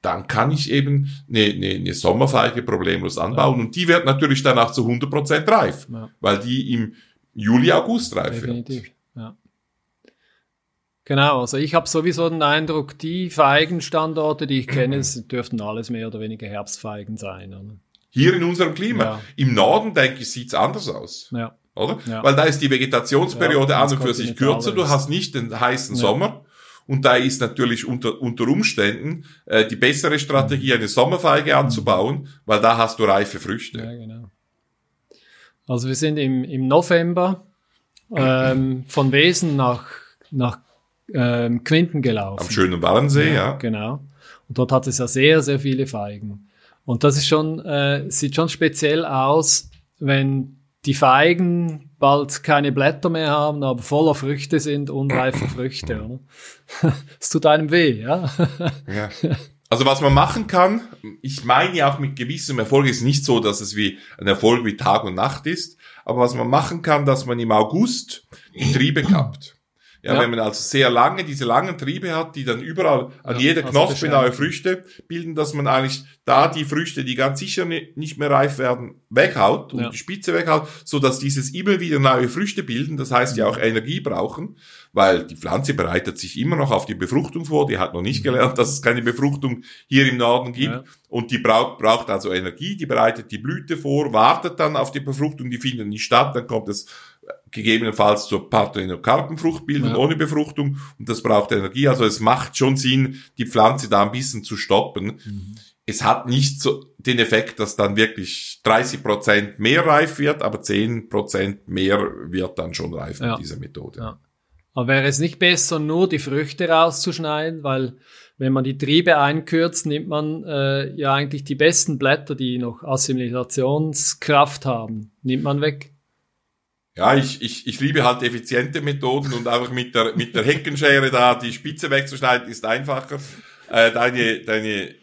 Dann kann ich eben eine, eine, eine Sommerfeige problemlos anbauen ja. und die wird natürlich dann auch zu 100 Prozent reif, ja. weil die im Juli, August reif Definitiv. wird. Ja. Genau, also ich habe sowieso den Eindruck, die Feigenstandorte, die ich kenne, dürften alles mehr oder weniger Herbstfeigen sein. Oder? Hier in unserem Klima. Ja. Im Norden, denke ich, sieht's anders aus. Ja. Oder? Ja. Weil da ist die Vegetationsperiode ja, an und für sich kürzer. Du hast nicht den heißen ja. Sommer. Und da ist natürlich unter, unter Umständen äh, die bessere Strategie, eine Sommerfeige mhm. anzubauen, weil da hast du reife Früchte. Ja, genau. Also wir sind im, im November ähm, von Wesen nach, nach ähm, Quinten gelaufen. Am schönen Wallensee, ja, ja. Genau. Und dort hat es ja sehr, sehr viele Feigen. Und das ist schon, äh, sieht schon speziell aus, wenn die Feigen bald keine Blätter mehr haben, aber voller Früchte sind, unreife Früchte. Oder? Es tut einem weh, ja. ja. Also was man machen kann, ich meine ja auch mit gewissem Erfolg, ist nicht so, dass es wie ein Erfolg wie Tag und Nacht ist, aber was man machen kann, dass man im August die Triebe kappt. Ja, ja, wenn man also sehr lange, diese langen Triebe hat, die dann überall an ja, jeder also Knospe neue Früchte bilden, dass man eigentlich da die Früchte, die ganz sicher nicht mehr reif werden, weghaut und ja. die Spitze weghaut, so dass dieses immer wieder neue Früchte bilden, das heißt ja auch Energie brauchen, weil die Pflanze bereitet sich immer noch auf die Befruchtung vor, die hat noch nicht mhm. gelernt, dass es keine Befruchtung hier im Norden gibt und die braucht, braucht also Energie, die bereitet die Blüte vor, wartet dann auf die Befruchtung, die findet nicht statt, dann kommt es gegebenenfalls zur Parthenokarpenfrucht bilden ja. ohne Befruchtung und das braucht Energie. Also es macht schon Sinn, die Pflanze da ein bisschen zu stoppen. Mhm. Es hat nicht so den Effekt, dass dann wirklich 30 Prozent mehr reif wird, aber 10 Prozent mehr wird dann schon reif ja. mit dieser Methode. Ja. Aber wäre es nicht besser, nur die Früchte rauszuschneiden, weil wenn man die Triebe einkürzt, nimmt man äh, ja eigentlich die besten Blätter, die noch Assimilationskraft haben, nimmt man weg. Ja, ich, ich, ich liebe halt effiziente Methoden und einfach mit der, mit der Heckenschere da die Spitze wegzuschneiden ist einfacher. Äh, deine, deine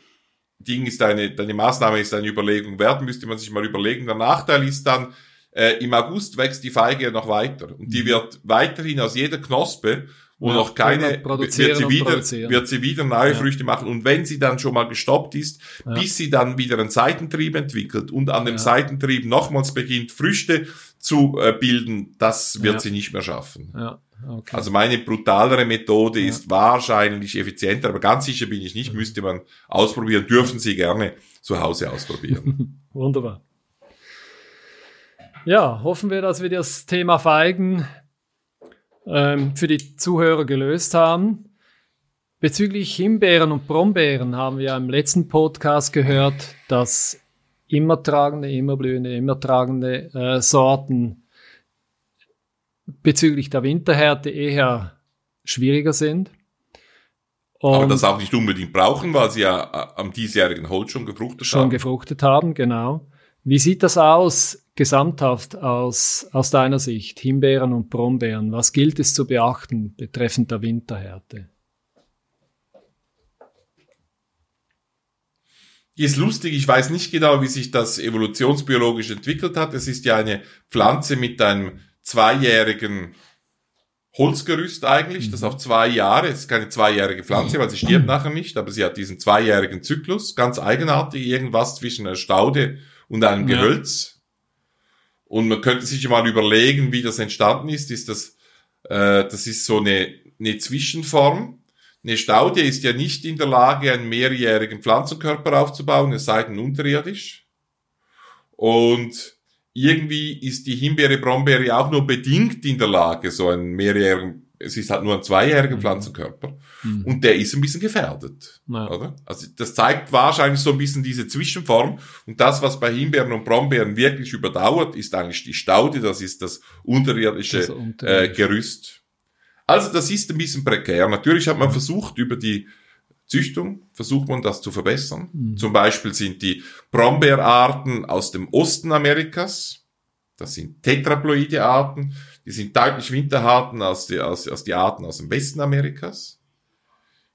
Ding ist deine, deine Maßnahme ist eine Überlegung wert, müsste man sich mal überlegen. Der Nachteil ist dann, äh, im August wächst die Feige ja noch weiter und die mhm. wird weiterhin aus jeder Knospe wo ja, noch keine, wird sie wieder, wird sie wieder neue ja. Früchte machen. Und wenn sie dann schon mal gestoppt ist, ja. bis sie dann wieder einen Seitentrieb entwickelt und an dem Seitentrieb nochmals beginnt, Früchte zu äh, bilden, das wird sie nicht mehr schaffen. Okay. Also meine brutalere Methode ist wahrscheinlich effizienter, aber ganz sicher bin ich nicht, mhm. müsste man ausprobieren, dürfen Sie gerne zu Hause ausprobieren. Wunderbar. Ja, hoffen wir, dass wir das Thema Feigen ähm, für die Zuhörer gelöst haben. Bezüglich Himbeeren und Brombeeren haben wir im letzten Podcast gehört, dass immer tragende, immer blühende, immer tragende äh, Sorten bezüglich der Winterhärte eher schwieriger sind. Und Aber das auch nicht unbedingt brauchen, weil sie ja äh, am diesjährigen Holz schon gefruchtet schon haben. Schon gefruchtet haben, genau. Wie sieht das aus, gesamthaft aus, aus deiner Sicht, Himbeeren und Brombeeren? Was gilt es zu beachten betreffend der Winterhärte? Ist lustig, ich weiß nicht genau, wie sich das evolutionsbiologisch entwickelt hat. Es ist ja eine Pflanze mit einem zweijährigen Holzgerüst eigentlich, das mhm. auf zwei Jahre, es ist keine zweijährige Pflanze, weil sie stirbt nachher nicht, aber sie hat diesen zweijährigen Zyklus, ganz eigenartig, irgendwas zwischen einer Staude und einem ja. Gehölz. Und man könnte sich mal überlegen, wie das entstanden ist. Ist das, äh, das ist so eine, eine Zwischenform. Eine Staude ist ja nicht in der Lage, einen mehrjährigen Pflanzenkörper aufzubauen, es sei denn unterirdisch. Und irgendwie ist die Himbeere Brombeere auch nur bedingt in der Lage, so einen mehrjährigen, es ist halt nur ein zweijähriger mhm. Pflanzenkörper. Mhm. Und der ist ein bisschen gefährdet. Ja. Oder? Also das zeigt wahrscheinlich so ein bisschen diese Zwischenform. Und das, was bei Himbeeren und Brombeeren wirklich überdauert, ist eigentlich die Staude, das ist das unterirdische das unterirdisch. äh, Gerüst. Also das ist ein bisschen prekär. Natürlich hat man versucht, über die Züchtung versucht man das zu verbessern. Mhm. Zum Beispiel sind die Brombeerarten aus dem Osten Amerikas, das sind tetraploide Arten, die sind deutlich winterharten als die, als, als die Arten aus dem Westen Amerikas.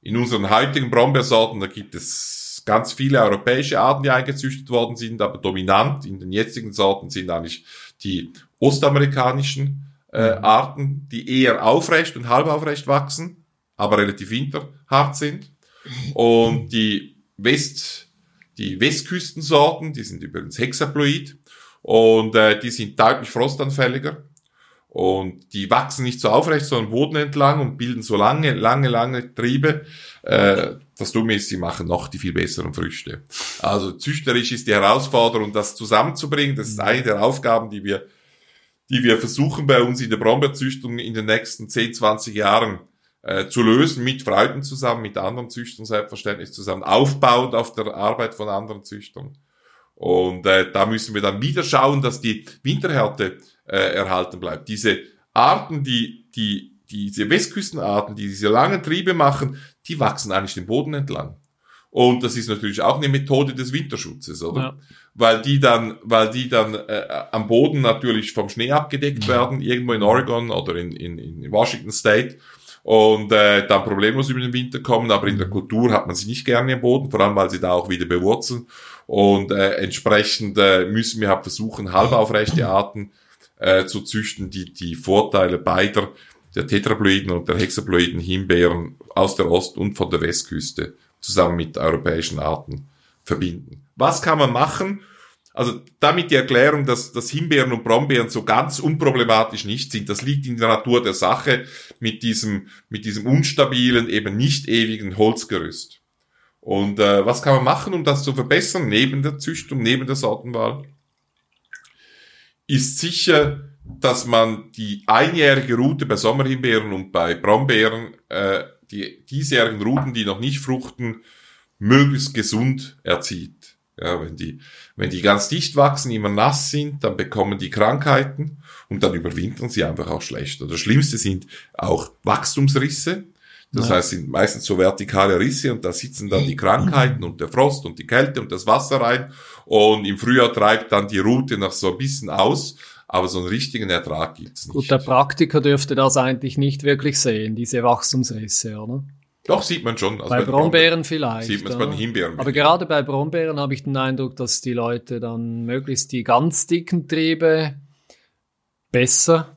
In unseren heutigen Brombeersorten, da gibt es ganz viele europäische Arten, die eingezüchtet worden sind, aber dominant in den jetzigen Sorten sind eigentlich die ostamerikanischen äh, mhm. Arten, die eher aufrecht und halb aufrecht wachsen, aber relativ winterhart sind. Und die West, die Westküstensorten, die sind übrigens hexaploid und äh, die sind deutlich frostanfälliger und die wachsen nicht so aufrecht, sondern Boden entlang und bilden so lange, lange, lange Triebe. Äh, das Dumme ist, sie machen noch die viel besseren Früchte. Also züchterisch ist die Herausforderung, das zusammenzubringen. Das ist eine der Aufgaben, die wir, die wir versuchen bei uns in der Brombeerzüchtung in den nächsten 10, 20 Jahren äh, zu lösen, mit Freuden zusammen, mit anderen Züchtern selbstverständlich zusammen, aufbauend auf der Arbeit von anderen Züchtern. Und äh, da müssen wir dann wieder schauen, dass die Winterhärte äh, erhalten bleibt. Diese Arten, die, die, diese Westküstenarten, die diese langen Triebe machen, die wachsen eigentlich den Boden entlang. Und das ist natürlich auch eine Methode des Winterschutzes, oder? Ja. Weil die dann, weil die dann äh, am Boden natürlich vom Schnee abgedeckt ja. werden, irgendwo in Oregon oder in, in, in Washington State. Und äh, dann problemlos über den Winter kommen, aber in der Kultur hat man sie nicht gerne im Boden, vor allem weil sie da auch wieder bewurzeln. Und äh, entsprechend äh, müssen wir halt versuchen, halbaufrechte Arten äh, zu züchten, die die Vorteile beider der Tetraploiden und der Hexaploiden Himbeeren aus der Ost- und von der Westküste zusammen mit europäischen Arten verbinden. Was kann man machen? Also damit die Erklärung, dass, dass Himbeeren und Brombeeren so ganz unproblematisch nicht sind, das liegt in der Natur der Sache mit diesem, mit diesem unstabilen, eben nicht ewigen Holzgerüst. Und äh, was kann man machen, um das zu verbessern, neben der Züchtung, neben der Sortenwahl? Ist sicher, dass man die einjährige Route bei Sommerhimbeeren und bei Brombeeren, äh, die diesjährigen Routen, die noch nicht fruchten, möglichst gesund erzieht. Ja, wenn die, wenn die ganz dicht wachsen, immer nass sind, dann bekommen die Krankheiten und dann überwintern sie einfach auch schlechter. Das Schlimmste sind auch Wachstumsrisse. Das ja. heißt, sind meistens so vertikale Risse und da sitzen dann die Krankheiten und der Frost und die Kälte und das Wasser rein und im Frühjahr treibt dann die Route noch so ein bisschen aus, aber so einen richtigen Ertrag gibt's nicht. Gut, der Praktiker dürfte das eigentlich nicht wirklich sehen, diese Wachstumsrisse, oder? Doch, sieht man schon. Also bei, bei Brombeeren vielleicht. Sieht man es bei den Himbeeren. Aber gerade bei Brombeeren habe ich den Eindruck, dass die Leute dann möglichst die ganz dicken Triebe besser,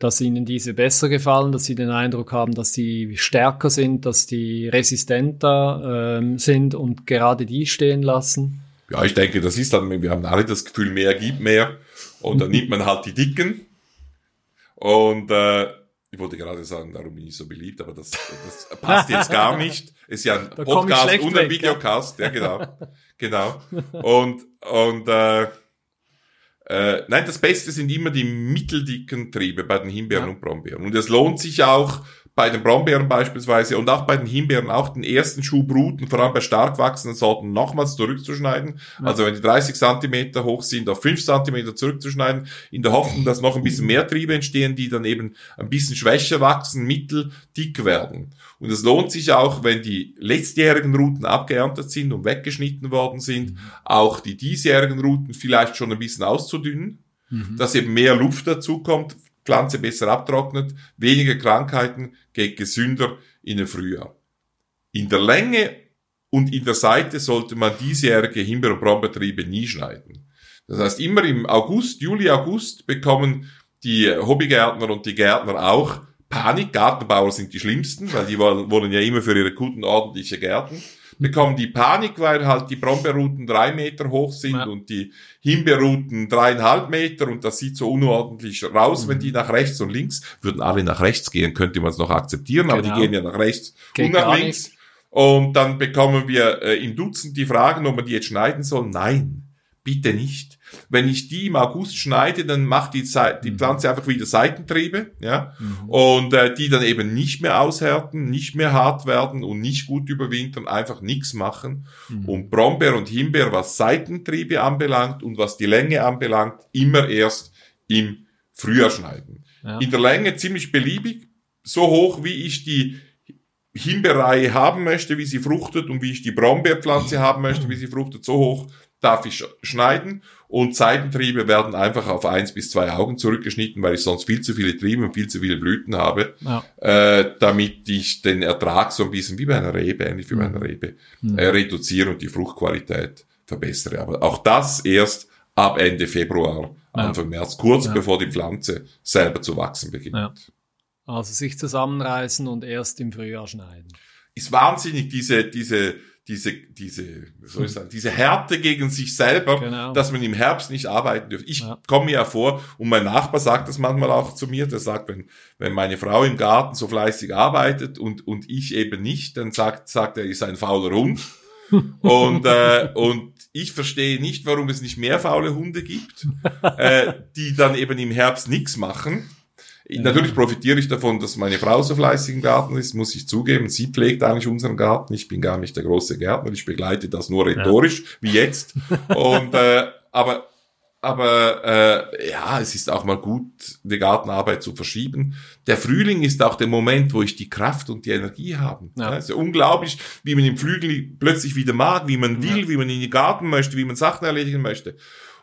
dass ihnen diese besser gefallen, dass sie den Eindruck haben, dass sie stärker sind, dass die resistenter ähm, sind und gerade die stehen lassen. Ja, ich denke, das ist dann, wir haben alle das Gefühl, mehr gibt mehr. Und dann nimmt man halt die dicken. Und äh, ich wollte gerade sagen, darum bin ich so beliebt, aber das, das passt jetzt gar nicht. Ist ja ein Podcast und ein weg, Videocast, ja, genau. genau. Und, und äh, äh, nein, das Beste sind immer die mitteldicken Triebe bei den Himbeeren ja. und Brombeeren. Und es lohnt sich auch bei den Brombeeren beispielsweise und auch bei den Himbeeren auch den ersten Schubrouten, vor allem bei stark wachsenden Sorten, nochmals zurückzuschneiden. Ja. Also wenn die 30 Zentimeter hoch sind, auf 5 Zentimeter zurückzuschneiden, in der Hoffnung, dass noch ein bisschen mehr Triebe entstehen, die dann eben ein bisschen schwächer wachsen, mittel, dick werden. Und es lohnt sich auch, wenn die letztjährigen Routen abgeerntet sind und weggeschnitten worden sind, auch die diesjährigen Routen vielleicht schon ein bisschen auszudünnen, mhm. dass eben mehr Luft dazukommt, Pflanze besser abtrocknet, weniger Krankheiten, geht gesünder in den Frühjahr. In der Länge und in der Seite sollte man diesjährige Himbeer- und Brombeertriebe nie schneiden. Das heißt, immer im August, Juli, August bekommen die Hobbygärtner und die Gärtner auch Panik. Gartenbauer sind die schlimmsten, weil die wollen ja immer für ihre guten ordentliche Gärten bekommen die Panik, weil halt die Brombeerruten drei Meter hoch sind ja. und die Himbeerruten dreieinhalb Meter und das sieht so unordentlich raus, mhm. wenn die nach rechts und links, würden alle nach rechts gehen, könnte man es noch akzeptieren, genau. aber die genau. gehen ja nach rechts Geht und nach links. Und dann bekommen wir äh, im Dutzend die Fragen, ob man die jetzt schneiden soll. Nein, bitte nicht. Wenn ich die im August schneide, dann macht die, Ze die mhm. Pflanze einfach wieder Seitentriebe, ja, mhm. und äh, die dann eben nicht mehr aushärten, nicht mehr hart werden und nicht gut überwintern, einfach nichts machen. Mhm. Und Brombeer und Himbeer, was Seitentriebe anbelangt und was die Länge anbelangt, immer erst im Frühjahr schneiden. Ja. In der Länge ziemlich beliebig, so hoch wie ich die Himbeerreihe haben möchte, wie sie fruchtet und wie ich die Brombeerpflanze haben möchte, wie sie fruchtet, so hoch darf ich schneiden und Seitentriebe werden einfach auf eins bis zwei Augen zurückgeschnitten, weil ich sonst viel zu viele Triebe und viel zu viele Blüten habe, ja. äh, damit ich den Ertrag so ein bisschen wie bei einer Rebe, ähnlich wie bei einer mhm. Rebe, mhm. äh, reduziere und die Fruchtqualität verbessere. Aber auch das erst ab Ende Februar, Anfang ja. März, kurz ja. bevor die Pflanze selber zu wachsen beginnt. Also sich zusammenreißen und erst im Frühjahr schneiden. Ist wahnsinnig, diese, diese diese, diese, soll ich sagen, diese Härte gegen sich selber, genau. dass man im Herbst nicht arbeiten dürfte. Ich ja. komme mir ja vor, und mein Nachbar sagt das manchmal auch zu mir, der sagt, wenn, wenn meine Frau im Garten so fleißig arbeitet und, und ich eben nicht, dann sagt, sagt er, sei ein fauler Hund. und, äh, und ich verstehe nicht, warum es nicht mehr faule Hunde gibt, äh, die dann eben im Herbst nichts machen. Natürlich profitiere ich davon, dass meine Frau so fleißig im Garten ist, muss ich zugeben. Sie pflegt eigentlich unseren Garten. Ich bin gar nicht der große Gärtner. Ich begleite das nur rhetorisch, ja. wie jetzt. Und äh, aber aber äh, ja, es ist auch mal gut, die Gartenarbeit zu verschieben. Der Frühling ist auch der Moment, wo ich die Kraft und die Energie habe. Ja. es ist ja unglaublich, wie man im Flügel plötzlich wieder mag, wie man will, ja. wie man in den Garten möchte, wie man Sachen erledigen möchte.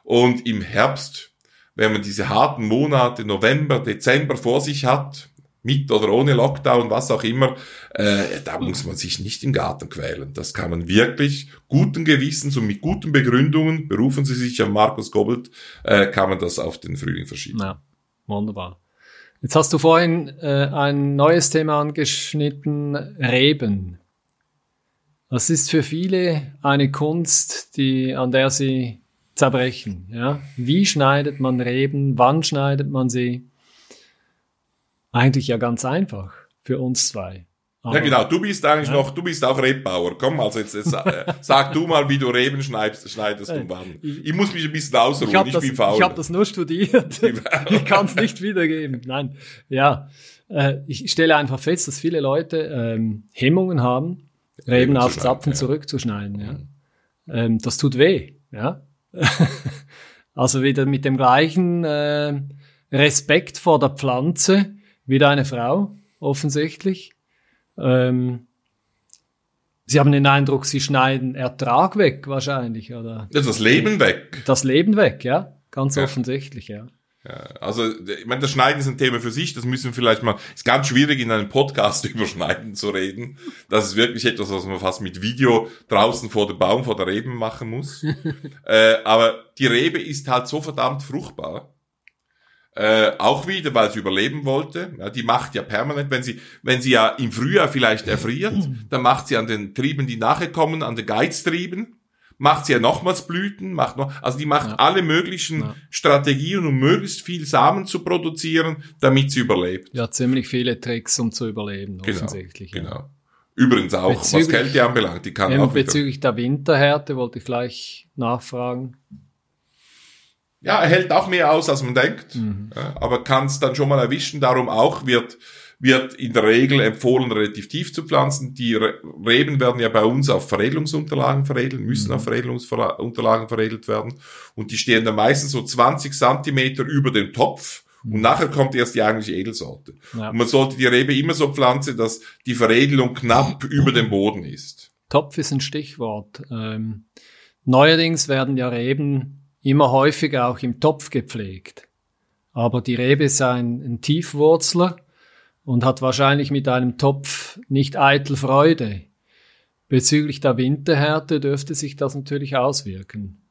Und im Herbst wenn man diese harten Monate November, Dezember vor sich hat, mit oder ohne Lockdown, was auch immer, äh, da muss man sich nicht im Garten quälen. Das kann man wirklich guten Gewissens und mit guten Begründungen, berufen Sie sich auf Markus Gobbelt, äh, kann man das auf den Frühling verschieben. Ja, wunderbar. Jetzt hast du vorhin äh, ein neues Thema angeschnitten, Reben. Das ist für viele eine Kunst, die, an der sie zerbrechen. Ja? Wie schneidet man Reben? Wann schneidet man sie? Eigentlich ja ganz einfach für uns zwei. Aber, ja genau, du bist eigentlich ja. noch, du bist auch Rebbauer. Komm, also jetzt, jetzt äh, sag du mal, wie du Reben schneidest, schneidest und wann. Ich, muss mich ein bisschen ausruhen, ich, ich das, bin faul. Ich habe das nur studiert. ich kann es nicht wiedergeben. Nein, ja. Äh, ich stelle einfach fest, dass viele Leute ähm, Hemmungen haben, Reben auf Zapfen ja. zurückzuschneiden. Ja. Mhm. Ähm, das tut weh. Ja. also wieder mit dem gleichen äh, Respekt vor der Pflanze wie deine Frau, offensichtlich. Ähm, Sie haben den Eindruck, Sie schneiden Ertrag weg wahrscheinlich, oder? Das Leben weg. Das Leben weg, ja. Ganz ja. offensichtlich, ja. Ja, also, ich meine, das Schneiden ist ein Thema für sich, das müssen wir vielleicht mal, ist ganz schwierig in einem Podcast über Schneiden zu reden. Das ist wirklich etwas, was man fast mit Video draußen vor dem Baum, vor der Rebe machen muss. äh, aber die Rebe ist halt so verdammt fruchtbar. Äh, auch wieder, weil sie überleben wollte. Ja, die macht ja permanent, wenn sie, wenn sie ja im Frühjahr vielleicht erfriert, dann macht sie an den Trieben, die nachher kommen, an den Geiztrieben, macht sie ja nochmals Blüten, macht noch, also die macht ja. alle möglichen ja. Strategien, um möglichst viel Samen zu produzieren, damit sie überlebt. Ja, ziemlich viele Tricks, um zu überleben, genau, offensichtlich. Genau. Ja. Übrigens auch, bezüglich, was Kälte anbelangt, die kann ähm, auch Bezüglich der Winterhärte wollte ich gleich nachfragen. Ja, er hält auch mehr aus, als man denkt, mhm. aber kann es dann schon mal erwischen. Darum auch wird wird in der Regel empfohlen, relativ tief zu pflanzen. Die Reben werden ja bei uns auf Veredelungsunterlagen veredelt, müssen mhm. auf Veredelungsunterlagen veredelt werden. Und die stehen dann meistens so 20 Zentimeter über dem Topf. Und mhm. nachher kommt erst die eigentliche Edelsorte. Ja. Und man sollte die Rebe immer so pflanzen, dass die Veredelung knapp über dem Boden ist. Topf ist ein Stichwort. Ähm, neuerdings werden ja Reben immer häufiger auch im Topf gepflegt. Aber die Rebe ist ein, ein Tiefwurzler und hat wahrscheinlich mit einem Topf nicht eitel Freude. Bezüglich der Winterhärte dürfte sich das natürlich auswirken.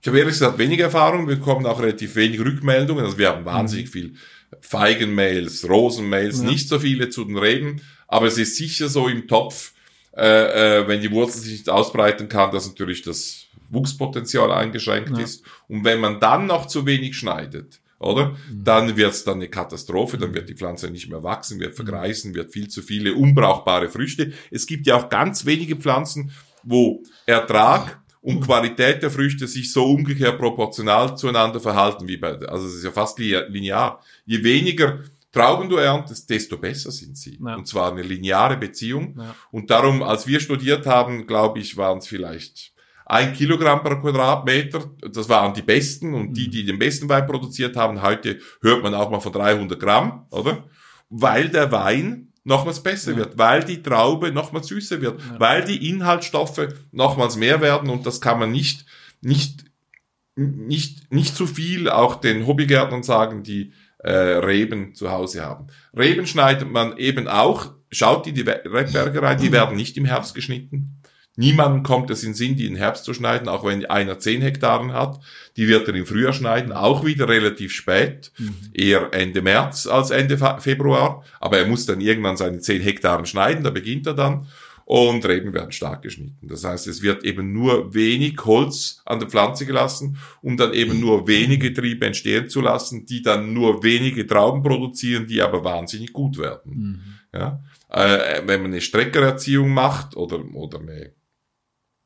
Ich habe ehrlich gesagt wenig Erfahrung, wir bekommen auch relativ wenig Rückmeldungen, also wir haben wahnsinnig mhm. viel Feigenmails, Rosenmails, ja. nicht so viele zu den Reben, aber es ist sicher so im Topf, äh, äh, wenn die Wurzel sich nicht ausbreiten kann, dass natürlich das Wuchspotenzial eingeschränkt ja. ist. Und wenn man dann noch zu wenig schneidet, oder? Mhm. Dann wird es dann eine Katastrophe, dann wird die Pflanze nicht mehr wachsen, wird vergreisen, wird viel zu viele unbrauchbare Früchte. Es gibt ja auch ganz wenige Pflanzen, wo Ertrag und Qualität der Früchte sich so umgekehrt proportional zueinander verhalten wie bei, also es ist ja fast linear. Je weniger Trauben du erntest, desto besser sind sie. Ja. Und zwar eine lineare Beziehung. Ja. Und darum, als wir studiert haben, glaube ich, waren es vielleicht ein Kilogramm pro Quadratmeter, das waren die besten und die, die den besten Wein produziert haben, heute hört man auch mal von 300 Gramm, oder? Weil der Wein nochmals besser ja. wird, weil die Traube nochmals süßer wird, ja. weil die Inhaltsstoffe nochmals mehr werden und das kann man nicht, nicht, nicht, nicht zu viel auch den Hobbygärtnern sagen, die äh, Reben zu Hause haben. Reben schneidet man eben auch, schaut die, die Rebbergerei, die werden nicht im Herbst geschnitten. Niemandem kommt es in Sinn, die im Herbst zu schneiden, auch wenn einer 10 Hektaren hat. Die wird er im Frühjahr schneiden, auch wieder relativ spät, mhm. eher Ende März als Ende Februar. Aber er muss dann irgendwann seine 10 Hektaren schneiden, da beginnt er dann. Und Reben werden stark geschnitten. Das heißt, es wird eben nur wenig Holz an der Pflanze gelassen, um dann eben nur wenige Triebe entstehen zu lassen, die dann nur wenige Trauben produzieren, die aber wahnsinnig gut werden. Mhm. Ja? Äh, wenn man eine Streckererziehung macht oder, oder eine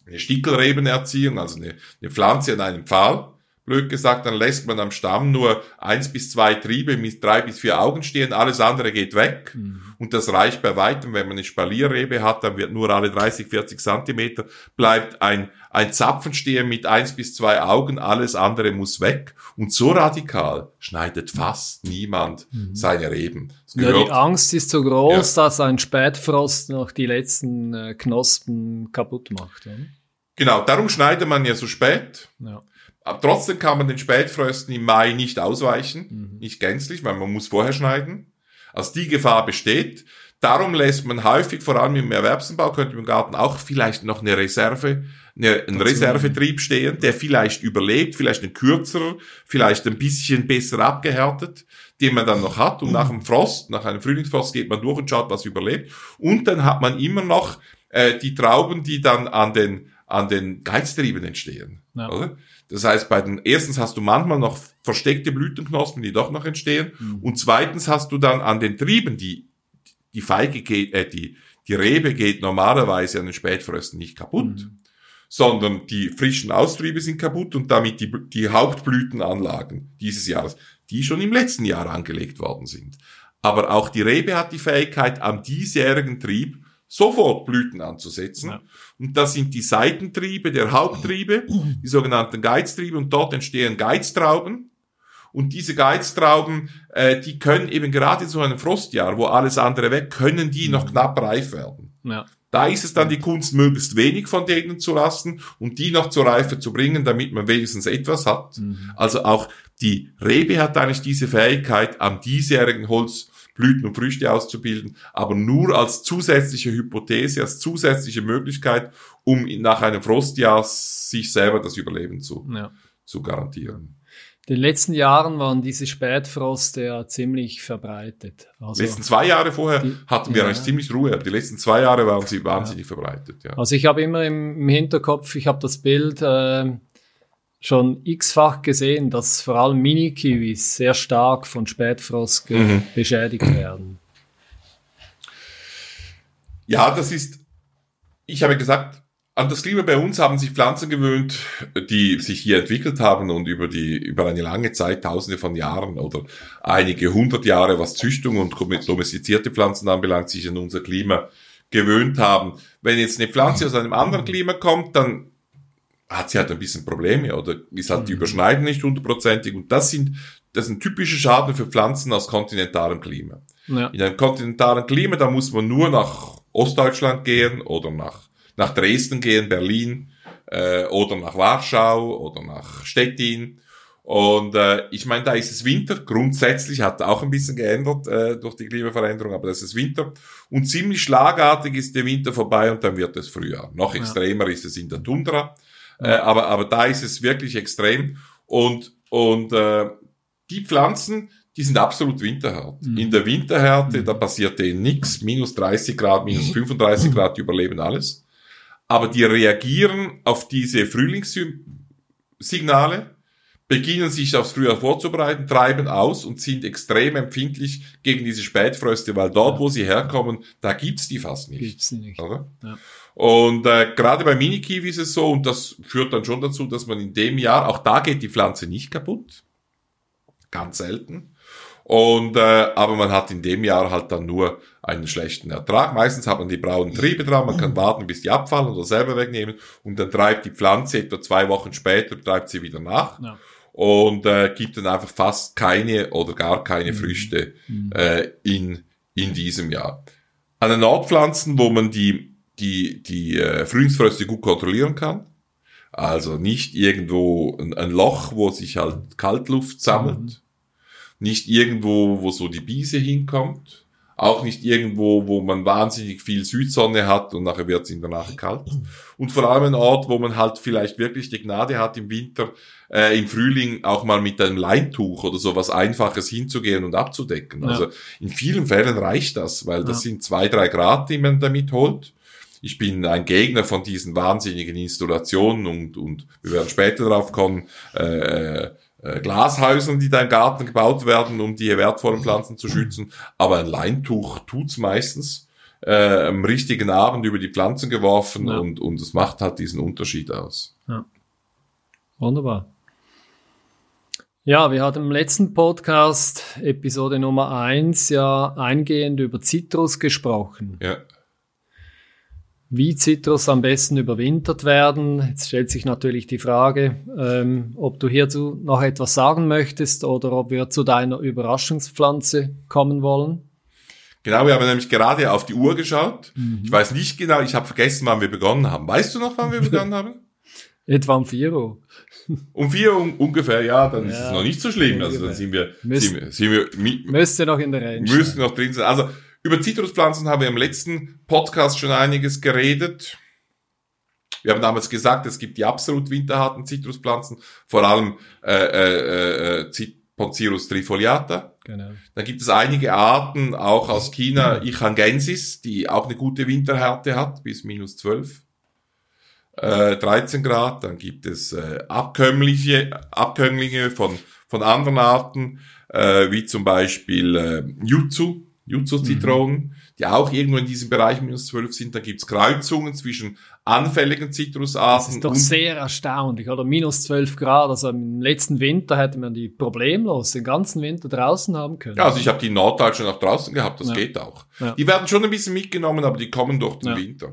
eine Stickelrebenerziehung, also eine, eine Pflanze an einem Pfahl, blöd gesagt, dann lässt man am Stamm nur eins bis zwei Triebe mit drei bis vier Augen stehen, alles andere geht weg. Mhm. Und das reicht bei weitem, wenn man eine Spalierrebe hat, dann wird nur alle 30, 40 Zentimeter, bleibt ein, ein Zapfen stehen mit eins bis zwei Augen, alles andere muss weg. Und so radikal schneidet fast niemand mhm. seine Reben. Ja, die Angst ist so groß, ja. dass ein Spätfrost noch die letzten äh, Knospen kaputt macht. Ja? Genau, darum schneidet man ja so spät. Ja. Aber trotzdem kann man den Spätfrösten im Mai nicht ausweichen, mhm. nicht gänzlich, weil man muss vorher schneiden. Also die Gefahr besteht. Darum lässt man häufig, vor allem im Erwerbsanbau, könnte man im Garten auch vielleicht noch eine Reserve, eine, einen Reservetrieb stehen, der vielleicht überlebt, vielleicht ein kürzerer, vielleicht ein bisschen besser abgehärtet, den man dann noch hat. Und nach dem Frost, nach einem Frühlingsfrost geht man durch und schaut, was überlebt. Und dann hat man immer noch äh, die Trauben, die dann an den an den Geiztrieben entstehen. Ja. Oder? Das heißt, bei den erstens hast du manchmal noch versteckte Blütenknospen, die doch noch entstehen, mhm. und zweitens hast du dann an den Trieben, die die Feige geht, äh, die die Rebe geht normalerweise an den Spätfrösten nicht kaputt, mhm. sondern die frischen Austriebe sind kaputt und damit die, die Hauptblütenanlagen dieses Jahres, die schon im letzten Jahr angelegt worden sind. Aber auch die Rebe hat die Fähigkeit, am diesjährigen Trieb sofort Blüten anzusetzen. Ja. Und das sind die Seitentriebe der Haupttriebe, die sogenannten Geiztriebe, und dort entstehen Geiztrauben. Und diese Geiztrauben, äh, die können eben gerade in so einem Frostjahr, wo alles andere weg, können die noch knapp reif werden. Ja. Da ist es dann die Kunst, möglichst wenig von denen zu lassen und die noch zur Reife zu bringen, damit man wenigstens etwas hat. Mhm. Also auch die Rebe hat eigentlich diese Fähigkeit, am diesjährigen Holz Blüten und Früchte auszubilden, aber nur als zusätzliche Hypothese, als zusätzliche Möglichkeit, um nach einem Frostjahr sich selber das Überleben zu, ja. zu garantieren. In den letzten Jahren waren diese Spätfroste ja ziemlich verbreitet. Also die letzten zwei Jahre vorher die, hatten wir ja. eigentlich ziemlich Ruhe. Die letzten zwei Jahre waren sie wahnsinnig ja. verbreitet. Ja. Also ich habe immer im, im, Hinterkopf, ich habe das Bild äh, schon x-fach gesehen, dass vor allem Mini-Kiwis sehr stark von Spätfrost mhm. beschädigt werden. Ja, das ist, ich habe gesagt, an das Klima bei uns haben sich Pflanzen gewöhnt, die sich hier entwickelt haben und über die, über eine lange Zeit, tausende von Jahren oder einige hundert Jahre, was Züchtung und domestizierte Pflanzen anbelangt, sich an unser Klima gewöhnt haben. Wenn jetzt eine Pflanze aus einem anderen Klima kommt, dann hat sie halt ein bisschen Probleme oder ist halt die mhm. Überschneidung nicht hundertprozentig und das sind, das sind typische Schaden für Pflanzen aus kontinentalem Klima. Ja. In einem kontinentalen Klima, da muss man nur nach Ostdeutschland gehen oder nach nach Dresden gehen, Berlin äh, oder nach Warschau oder nach Stettin. Und äh, ich meine, da ist es Winter. Grundsätzlich hat auch ein bisschen geändert äh, durch die Klimaveränderung, aber das ist Winter. Und ziemlich schlagartig ist der Winter vorbei und dann wird es Frühjahr. Noch extremer ja. ist es in der Tundra, äh, aber aber da ist es wirklich extrem. Und und äh, die Pflanzen, die sind absolut winterhart. Mhm. In der Winterhärte, mhm. da passiert denen nichts. Minus 30 Grad, minus 35 Grad, die überleben alles aber die reagieren auf diese Frühlingssignale, beginnen sich aufs Frühjahr vorzubereiten, treiben aus und sind extrem empfindlich gegen diese Spätfröste, weil dort, ja. wo sie herkommen, da gibt's die fast nicht. Gibt's nicht. Oder? Ja. Und äh, gerade bei Mini-Kiwi ist es so, und das führt dann schon dazu, dass man in dem Jahr, auch da geht die Pflanze nicht kaputt, ganz selten, und äh, aber man hat in dem Jahr halt dann nur einen schlechten Ertrag. Meistens hat man die braunen Triebe dran, man kann warten, bis die abfallen oder selber wegnehmen und dann treibt die Pflanze etwa zwei Wochen später treibt sie wieder nach. Ja. Und äh, gibt dann einfach fast keine oder gar keine mhm. Früchte mhm. äh, in, in diesem Jahr. An den Nordpflanzen, wo man die, die, die äh, Frühlingsfröste gut kontrollieren kann, also nicht irgendwo ein, ein Loch, wo sich halt Kaltluft sammelt, mhm nicht irgendwo, wo so die Biese hinkommt, auch nicht irgendwo, wo man wahnsinnig viel Südsonne hat und nachher wird es in der Nacht kalt. Und vor allem ein Ort, wo man halt vielleicht wirklich die Gnade hat, im Winter, äh, im Frühling auch mal mit einem Leintuch oder so was Einfaches hinzugehen und abzudecken. Ja. Also in vielen Fällen reicht das, weil das ja. sind zwei, drei Grad, die man damit holt. Ich bin ein Gegner von diesen wahnsinnigen Installationen und, und wir werden später darauf kommen, äh, äh, Glashäusern, die da im Garten gebaut werden, um die wertvollen Pflanzen zu schützen. Aber ein Leintuch tut's meistens äh, am richtigen Abend über die Pflanzen geworfen ja. und, und es macht halt diesen Unterschied aus. Ja. Wunderbar. Ja, wir hatten im letzten Podcast, Episode Nummer eins ja eingehend über Zitrus gesprochen. Ja wie Zitrus am besten überwintert werden. Jetzt stellt sich natürlich die Frage, ähm, ob du hierzu noch etwas sagen möchtest oder ob wir zu deiner Überraschungspflanze kommen wollen. Genau, wir haben nämlich gerade auf die Uhr geschaut. Mhm. Ich weiß nicht genau, ich habe vergessen, wann wir begonnen haben. Weißt du noch, wann wir begonnen haben? Etwa um 4 Uhr. Um 4 Uhr ungefähr, ja, dann ja, ist es noch nicht so schlimm. Also dann sind wir, Müsst, sind wir, sind wir müsste noch in der Range. Müsste noch drin sein. Also über Zitruspflanzen haben wir im letzten Podcast schon einiges geredet. Wir haben damals gesagt, es gibt die absolut winterharten Zitruspflanzen, vor allem äh, äh, äh, Poncirus trifoliata. Genau. Dann gibt es einige Arten, auch aus China, Ichangensis, die auch eine gute Winterhärte hat, bis minus 12. Äh, 13 Grad. Dann gibt es äh, Abkömmliche, Abkömmlinge von, von anderen Arten, äh, wie zum Beispiel äh, Jutsu, Jutsu-Zitronen, mhm. die auch irgendwo in diesem Bereich minus 12 sind. Da gibt's Kreuzungen zwischen anfälligen Zitrusarten. Das ist doch sehr erstaunlich, oder? Minus 12 Grad. Also im letzten Winter hätte man die problemlos den ganzen Winter draußen haben können. Ja, also ich habe die in Norddeutschland auch draußen gehabt, das ja. geht auch. Ja. Die werden schon ein bisschen mitgenommen, aber die kommen durch den ja. Winter.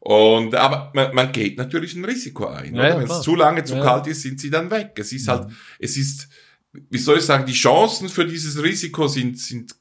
Und aber man, man geht natürlich ein Risiko ein. Wenn es zu lange zu kalt ist, sind sie dann weg. Es ist halt, es ist, wie soll ich sagen, die Chancen für dieses Risiko sind, sind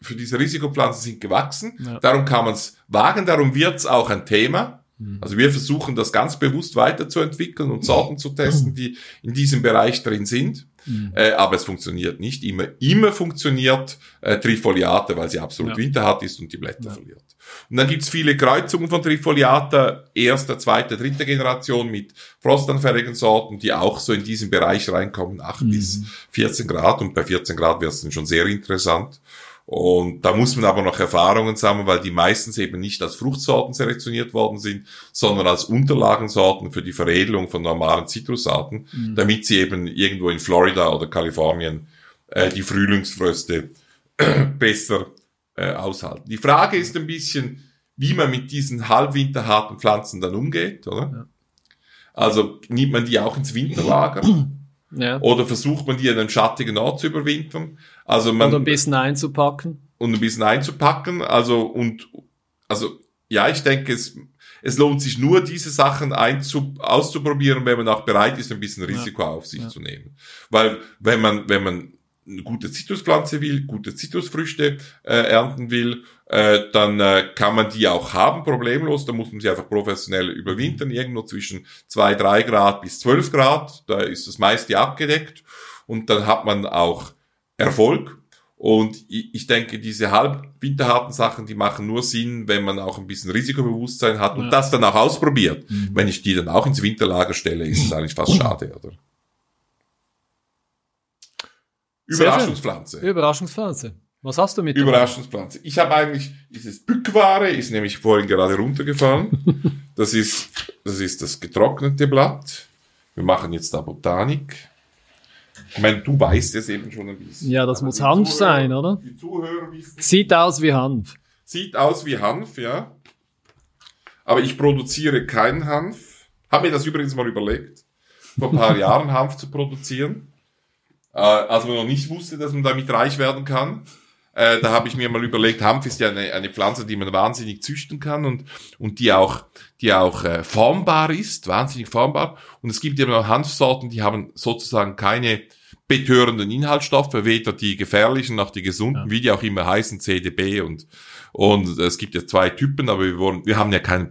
für diese Risikopflanzen sind gewachsen. Ja. Darum kann man es wagen, darum wird es auch ein Thema. Mhm. Also wir versuchen das ganz bewusst weiterzuentwickeln und Sorten zu testen, die in diesem Bereich drin sind. Mhm. Äh, aber es funktioniert nicht immer. Immer funktioniert äh, Trifoliate, weil sie absolut ja. winterhart ist und die Blätter ja. verliert. Und dann gibt's viele Kreuzungen von Trifoliata, erster, zweiter, dritter Generation mit frostanfälligen Sorten, die auch so in diesen Bereich reinkommen, 8 mhm. bis 14 Grad. Und bei 14 Grad wird es dann schon sehr interessant. Und da muss man aber noch Erfahrungen sammeln, weil die meistens eben nicht als Fruchtsorten selektioniert worden sind, sondern als Unterlagensorten für die Veredelung von normalen Zitrusarten, mhm. damit sie eben irgendwo in Florida oder Kalifornien äh, die Frühlingsfröste besser äh, aushalten. Die Frage ist ein bisschen, wie man mit diesen halbwinterharten Pflanzen dann umgeht, oder? Ja. Also nimmt man die auch ins Winterlager? Ja. Oder versucht man die an einem schattigen Ort zu überwintern? Also man, und ein bisschen einzupacken. Und ein bisschen einzupacken. Also, und, also, ja, ich denke, es, es lohnt sich nur, diese Sachen einzu, auszuprobieren, wenn man auch bereit ist, ein bisschen Risiko ja. auf sich ja. zu nehmen. Weil, wenn man, wenn man eine gute Zitruspflanze will, gute Zitrusfrüchte äh, ernten will, äh, dann äh, kann man die auch haben, problemlos. Da muss man sie einfach professionell überwintern, irgendwo zwischen zwei drei Grad bis zwölf Grad. Da ist das meiste abgedeckt. Und dann hat man auch Erfolg. Und ich denke, diese halbwinterharten Sachen, die machen nur Sinn, wenn man auch ein bisschen Risikobewusstsein hat und ja. das dann auch ausprobiert. Mhm. Wenn ich die dann auch ins Winterlager stelle, ist es eigentlich fast schade, oder? Überraschungspflanze. Überraschungspflanze. Was hast du mit Überraschungspflanze. Ich habe eigentlich dieses Bückware, ist nämlich vorhin gerade runtergefallen. das ist, das ist das getrocknete Blatt. Wir machen jetzt da Botanik. Ich meine, du weißt es eben schon ein bisschen. Ja, das Aber muss Hanf Zuhörer, sein, oder? Die Zuhörer wissen. Sieht aus wie Hanf. Sieht aus wie Hanf, ja. Aber ich produziere keinen Hanf. Habe mir das übrigens mal überlegt, vor ein paar Jahren Hanf zu produzieren äh, als man noch nicht wusste, dass man damit reich werden kann. Äh, da habe ich mir mal überlegt, Hanf ist ja eine, eine Pflanze, die man wahnsinnig züchten kann und, und die auch, die auch äh, formbar ist, wahnsinnig formbar. Und es gibt eben auch Hanfsorten, die haben sozusagen keine betörenden Inhaltsstoffe, weder die gefährlichen noch die gesunden, ja. wie die auch immer heißen, CDB und, und es gibt ja zwei Typen, aber wir wollen, wir haben ja keinen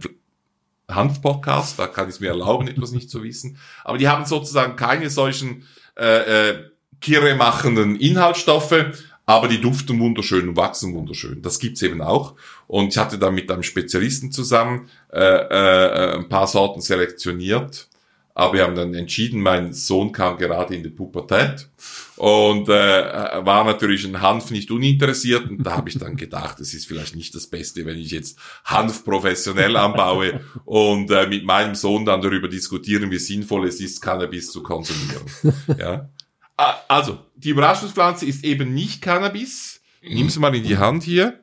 Hanf-Podcast, da kann ich es mir erlauben, etwas nicht zu wissen. Aber die haben sozusagen keine solchen äh, äh, kirre machenden Inhaltsstoffe, aber die duften wunderschön und wachsen wunderschön. Das gibt's eben auch. Und ich hatte da mit einem Spezialisten zusammen äh, äh, ein paar Sorten selektioniert. Aber wir haben dann entschieden, mein Sohn kam gerade in die Pubertät und äh, war natürlich ein Hanf nicht uninteressiert. Und da habe ich dann gedacht, es ist vielleicht nicht das Beste, wenn ich jetzt Hanf professionell anbaue und äh, mit meinem Sohn dann darüber diskutieren, wie sinnvoll es ist, Cannabis zu konsumieren. Ja. Ah, also, die Überraschungspflanze ist eben nicht Cannabis. Nimm sie mal in die Hand hier.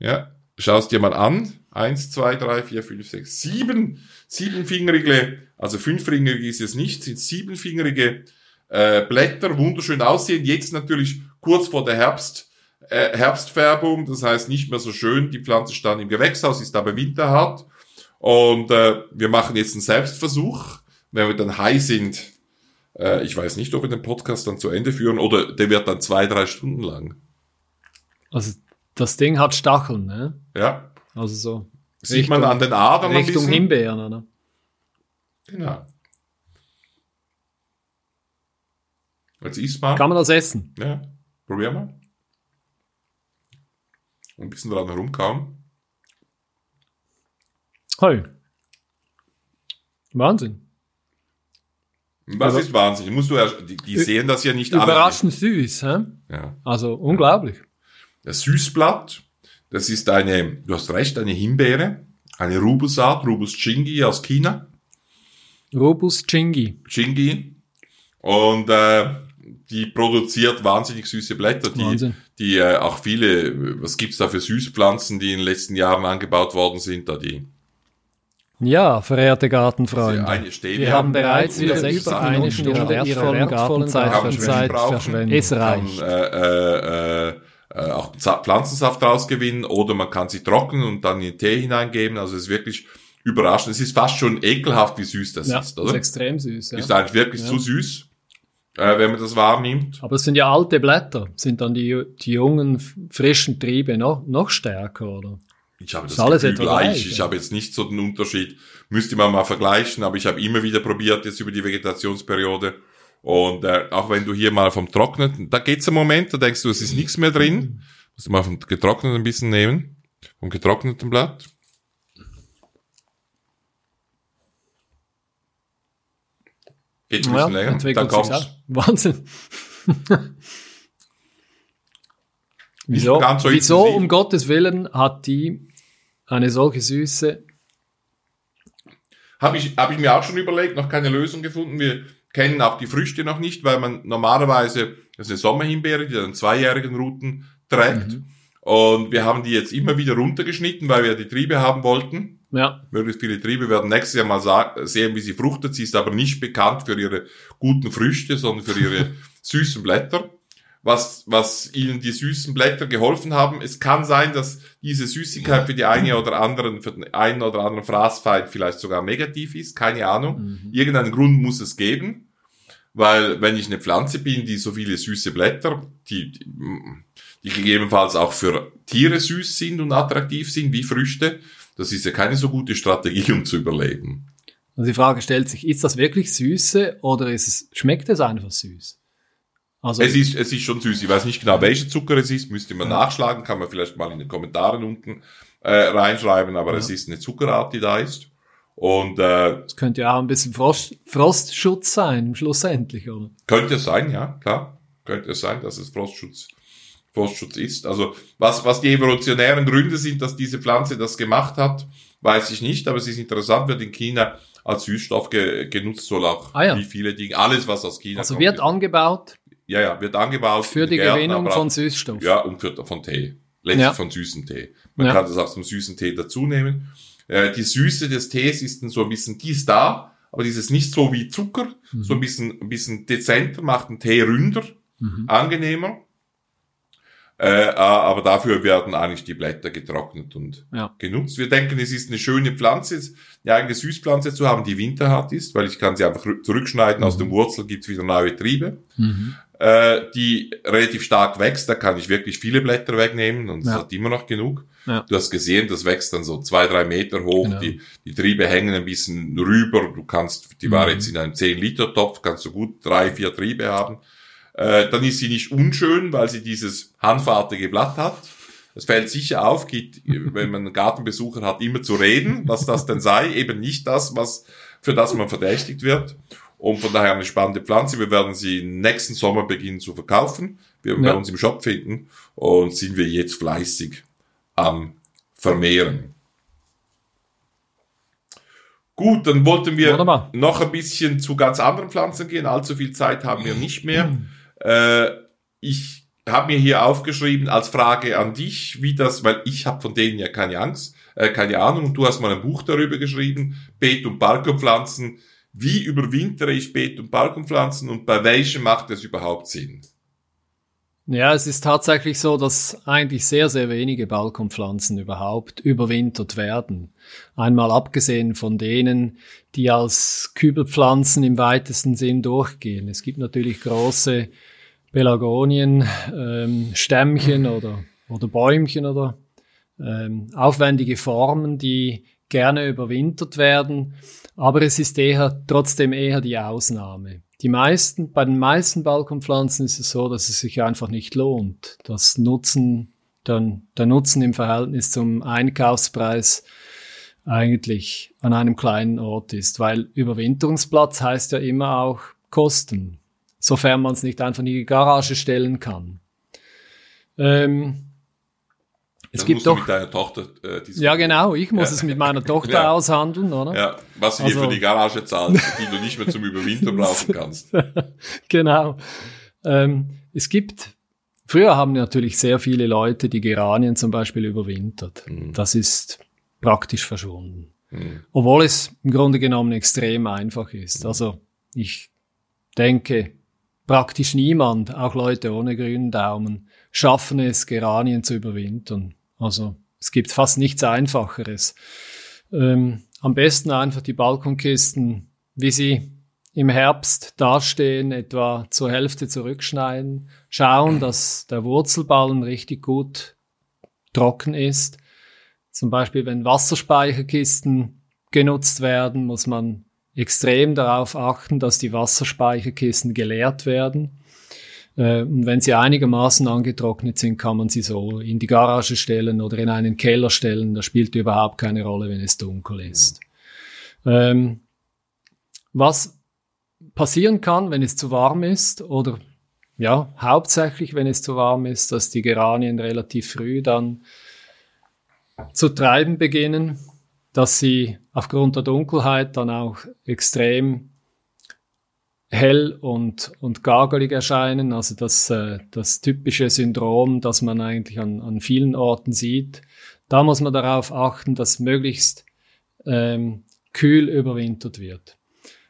Ja, schaust dir mal an. Eins, zwei, drei, vier, fünf, sechs, sieben, siebenfingerige, also fünffingerige ist es nicht, sind siebenfingerige äh, Blätter, wunderschön aussehen. Jetzt natürlich kurz vor der Herbst, äh, Herbstfärbung, das heißt nicht mehr so schön. Die Pflanze stand im Gewächshaus, ist aber winterhart. Und äh, wir machen jetzt einen Selbstversuch. Wenn wir dann high sind, äh, ich weiß nicht, ob wir den Podcast dann zu Ende führen oder der wird dann zwei, drei Stunden lang. Also das Ding hat Stacheln, ne? Ja. Also so. Sieht Richtung, man an den Adern Richtung Himbeeren, oder? Genau. Jetzt isst man. Kann man das essen? Ja. Probier mal. Ein bisschen dran herumkauen. Hey. Wahnsinn. Was also, ist Wahnsinn? Musst du die, die sehen das ja nicht Überraschend alle. süß, hä? Ja. Also unglaublich. Das Süßblatt, das ist eine, du hast recht, eine Himbeere, eine Rubusart, Rubus Chingi aus China. Rubus Chingi. Chingi. Und äh, die produziert wahnsinnig süße Blätter, die, Wahnsinn. die äh, auch viele, was gibt's da für Süßpflanzen, die in den letzten Jahren angebaut worden sind, da die ja, verehrte Gartenfreunde, wir haben bereits wieder über eine Stunde wertvollen Gartenzeit verschwendet. Es reicht. Kann, äh, äh, äh, auch Pflanzensaft rausgewinnen oder man kann sie trocknen und dann in den Tee hineingeben. Also es ist wirklich überraschend. Es ist fast schon ekelhaft, wie süß das ja, ist, oder? Ist extrem süß. Ja. Ist eigentlich wirklich ja. zu süß, äh, wenn man das wahrnimmt. Aber es sind ja alte Blätter. Sind dann die, die jungen, frischen Triebe noch, noch stärker, oder? Ich habe das, das Gefühl gleich. Ich habe jetzt nicht so den Unterschied. Müsste man mal vergleichen, aber ich habe immer wieder probiert jetzt über die Vegetationsperiode. Und äh, auch wenn du hier mal vom Trockneten, da geht's einen Moment, da denkst du, es ist nichts mehr drin. Musst du mal vom getrockneten ein bisschen nehmen. Vom getrockneten Blatt. Geht ein bisschen ja, länger. Dann kommt's. Wahnsinn. wieso, so wieso um Gottes Willen hat die eine solche Süße. Habe ich, hab ich mir auch schon überlegt, noch keine Lösung gefunden. Wir kennen auch die Früchte noch nicht, weil man normalerweise, das ist eine Sommerhimbeere, die dann zweijährigen Routen trägt. Mhm. Und wir haben die jetzt immer wieder runtergeschnitten, weil wir die Triebe haben wollten. Ja. Möglichst viele Triebe werden nächstes Jahr mal sehen, wie sie fruchtet. Sie ist aber nicht bekannt für ihre guten Früchte, sondern für ihre süßen Blätter. Was, was ihnen die süßen Blätter geholfen haben. Es kann sein, dass diese Süßigkeit für die eine oder anderen, für den einen oder anderen Fraßfeind vielleicht sogar negativ ist. Keine Ahnung. Mhm. Irgendeinen Grund muss es geben. Weil wenn ich eine Pflanze bin, die so viele süße Blätter, die, die, die gegebenenfalls auch für Tiere süß sind und attraktiv sind, wie Früchte, das ist ja keine so gute Strategie, um zu überleben. Also die Frage stellt sich, ist das wirklich Süße oder ist es, schmeckt es einfach süß? Also es ist, es ist schon süß. Ich weiß nicht genau, welcher Zucker es ist, müsste man ja. nachschlagen, kann man vielleicht mal in den Kommentaren unten äh, reinschreiben, aber ja. es ist eine Zuckerart, die da ist. Und äh, es könnte ja auch ein bisschen Frost, Frostschutz sein, schlussendlich, oder? Könnte es sein, ja, klar. Könnte es sein, dass es Frostschutz, Frostschutz ist. Also was, was die evolutionären Gründe sind, dass diese Pflanze das gemacht hat, weiß ich nicht, aber es ist interessant, wird in China als Süßstoff ge genutzt, soll auch ah, ja. wie viele Dinge, alles was aus China also kommt. Also wird angebaut? Ja, ja, wird angebaut. Für die Gärten, Gewinnung von Süßstoff? Ja, und für, von Tee. Letztlich ja. von süßen Tee. Man ja. kann das auch zum süßen Tee dazu nehmen. Äh, die Süße des Tees ist dann so ein bisschen, die ist da, aber dieses nicht so wie Zucker, mhm. so ein bisschen, ein bisschen dezenter, macht den Tee ründer, mhm. angenehmer. Äh, aber dafür werden eigentlich die Blätter getrocknet und ja. genutzt. Wir denken, es ist eine schöne Pflanze, eine eigene Süßpflanze zu haben, die winterhart ist, weil ich kann sie einfach zurückschneiden, mhm. aus dem Wurzel gibt's wieder neue Triebe. Mhm. Äh, die relativ stark wächst, da kann ich wirklich viele Blätter wegnehmen und es ja. hat immer noch genug. Ja. Du hast gesehen, das wächst dann so zwei, drei Meter hoch, genau. die, die Triebe hängen ein bisschen rüber, du kannst, die war mhm. jetzt in einem 10-Liter-Topf, kannst du gut drei, vier Triebe haben. Äh, dann ist sie nicht unschön, weil sie dieses hanfartige Blatt hat. Es fällt sicher auf, geht, wenn man einen Gartenbesucher hat, immer zu reden, was das denn sei, eben nicht das, was, für das man verdächtigt wird. Und von daher eine spannende Pflanze. Wir werden sie nächsten Sommer beginnen zu verkaufen. Wir werden ja. uns im Shop finden und sind wir jetzt fleißig am Vermehren. Gut, dann wollten wir Wunderbar. noch ein bisschen zu ganz anderen Pflanzen gehen. Allzu viel Zeit haben wir nicht mehr. Äh, ich habe mir hier aufgeschrieben als Frage an dich, wie das, weil ich habe von denen ja keine Angst, äh, keine Ahnung. Und du hast mal ein Buch darüber geschrieben, Beet- und Balkonpflanzen. Wie überwintere ich Beet- und Balkonpflanzen und bei welchen macht es überhaupt Sinn? Ja, es ist tatsächlich so, dass eigentlich sehr, sehr wenige Balkonpflanzen überhaupt überwintert werden. Einmal abgesehen von denen, die als Kübelpflanzen im weitesten Sinn durchgehen. Es gibt natürlich große Pelagonien, ähm, Stämmchen oder, oder Bäumchen oder ähm, aufwendige Formen, die gerne überwintert werden. Aber es ist eher, trotzdem eher die Ausnahme die meisten, bei den meisten Balkonpflanzen ist es so, dass es sich einfach nicht lohnt. Das Nutzen, der, der Nutzen im Verhältnis zum Einkaufspreis eigentlich an einem kleinen Ort ist, weil Überwinterungsplatz heißt ja immer auch Kosten, sofern man es nicht einfach in die Garage stellen kann. Ähm, es das gibt doch. mit deiner Tochter äh, Ja, genau. Ich muss ja. es mit meiner Tochter ja. aushandeln, oder? Ja, was sie also, dir für die Garage zahlt, die du nicht mehr zum Überwintern brauchen kannst. genau. Ähm, es gibt. Früher haben natürlich sehr viele Leute die Geranien zum Beispiel überwintert. Mhm. Das ist praktisch verschwunden. Mhm. Obwohl es im Grunde genommen extrem einfach ist. Mhm. Also ich denke, praktisch niemand, auch Leute ohne grünen Daumen, schaffen es, Geranien zu überwintern. Also es gibt fast nichts Einfacheres. Ähm, am besten einfach die Balkonkisten, wie sie im Herbst dastehen, etwa zur Hälfte zurückschneiden, schauen, dass der Wurzelballen richtig gut trocken ist. Zum Beispiel, wenn Wasserspeicherkisten genutzt werden, muss man extrem darauf achten, dass die Wasserspeicherkisten geleert werden. Äh, und wenn sie einigermaßen angetrocknet sind, kann man sie so in die Garage stellen oder in einen Keller stellen. Das spielt überhaupt keine Rolle, wenn es dunkel ist. Ähm, was passieren kann, wenn es zu warm ist oder ja, hauptsächlich, wenn es zu warm ist, dass die Geranien relativ früh dann zu treiben beginnen, dass sie aufgrund der Dunkelheit dann auch extrem hell und, und gargelig erscheinen, also das, äh, das typische Syndrom, das man eigentlich an, an vielen Orten sieht. Da muss man darauf achten, dass möglichst ähm, kühl überwintert wird.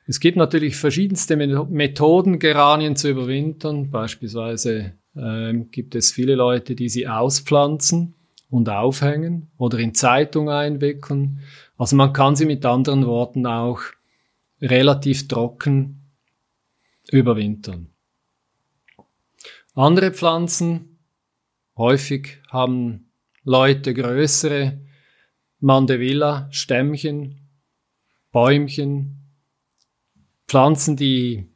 Es gibt natürlich verschiedenste Methoden, Geranien zu überwintern. Beispielsweise ähm, gibt es viele Leute, die sie auspflanzen und aufhängen oder in Zeitung einwickeln. Also man kann sie mit anderen Worten auch relativ trocken überwintern. Andere Pflanzen, häufig haben Leute größere Mandevilla, Stämmchen, Bäumchen, Pflanzen, die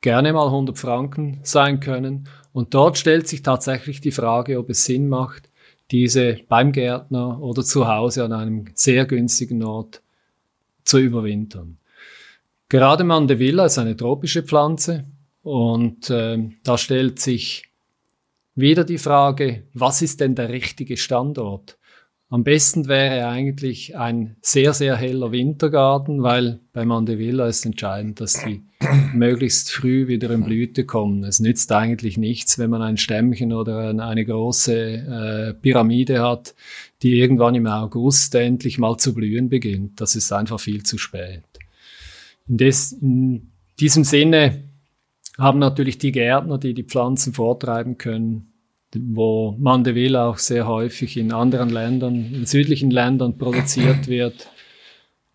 gerne mal 100 Franken sein können. Und dort stellt sich tatsächlich die Frage, ob es Sinn macht, diese beim Gärtner oder zu Hause an einem sehr günstigen Ort zu überwintern. Gerade Mandevilla ist eine tropische Pflanze und äh, da stellt sich wieder die Frage, was ist denn der richtige Standort? Am besten wäre eigentlich ein sehr, sehr heller Wintergarten, weil bei Mandevilla ist entscheidend, dass die möglichst früh wieder in Blüte kommen. Es nützt eigentlich nichts, wenn man ein Stämmchen oder eine große äh, Pyramide hat, die irgendwann im August endlich mal zu blühen beginnt. Das ist einfach viel zu spät. In, des, in diesem Sinne haben natürlich die Gärtner, die die Pflanzen vortreiben können, wo Mandeville auch sehr häufig in anderen Ländern, in südlichen Ländern produziert wird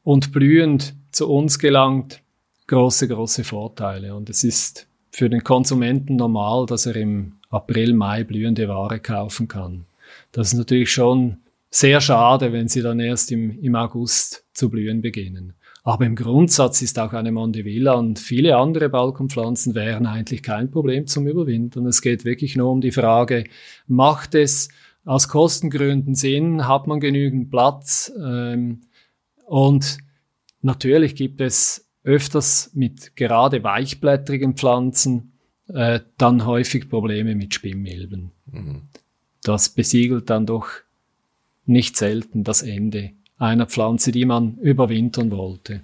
und blühend zu uns gelangt, große, große Vorteile. Und es ist für den Konsumenten normal, dass er im April, Mai blühende Ware kaufen kann. Das ist natürlich schon sehr schade, wenn sie dann erst im, im August zu blühen beginnen. Aber im Grundsatz ist auch eine Mandevilla und viele andere Balkonpflanzen wären eigentlich kein Problem zum Überwintern. Es geht wirklich nur um die Frage, macht es aus Kostengründen Sinn? Hat man genügend Platz? Ähm, und natürlich gibt es öfters mit gerade weichblättrigen Pflanzen äh, dann häufig Probleme mit Spinnmilben. Mhm. Das besiegelt dann doch nicht selten das Ende einer Pflanze, die man überwintern wollte.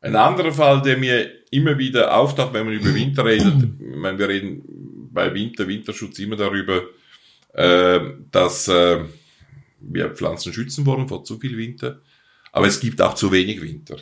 Ein anderer Fall, der mir immer wieder auftaucht, wenn man über Winter redet, ich meine, wir reden bei Winter, Winterschutz immer darüber, äh, dass äh, wir Pflanzen schützen wollen vor zu viel Winter, aber es gibt auch zu wenig Winter.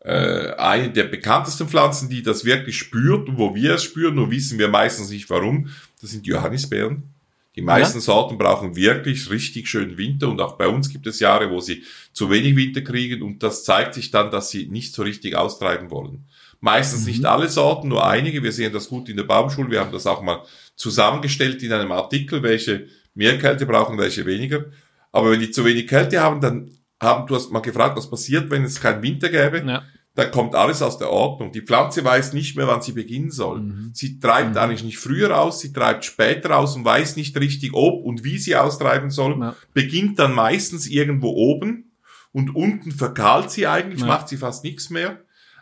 Äh, eine der bekanntesten Pflanzen, die das wirklich spürt und wo wir es spüren, nur wissen wir meistens nicht warum, das sind Johannisbeeren. Die meisten ja. Sorten brauchen wirklich richtig schön Winter und auch bei uns gibt es Jahre, wo sie zu wenig Winter kriegen und das zeigt sich dann, dass sie nicht so richtig austreiben wollen. Meistens mhm. nicht alle Sorten, nur einige. Wir sehen das gut in der Baumschule. Wir haben das auch mal zusammengestellt in einem Artikel, welche mehr Kälte brauchen, welche weniger. Aber wenn die zu wenig Kälte haben, dann haben, du hast mal gefragt, was passiert, wenn es keinen Winter gäbe. Ja dann kommt alles aus der Ordnung. Die Pflanze weiß nicht mehr, wann sie beginnen soll. Mhm. Sie treibt mhm. eigentlich nicht früher aus, sie treibt später aus und weiß nicht richtig, ob und wie sie austreiben soll. Ja. Beginnt dann meistens irgendwo oben und unten verkahlt sie eigentlich, ja. macht sie fast nichts mehr.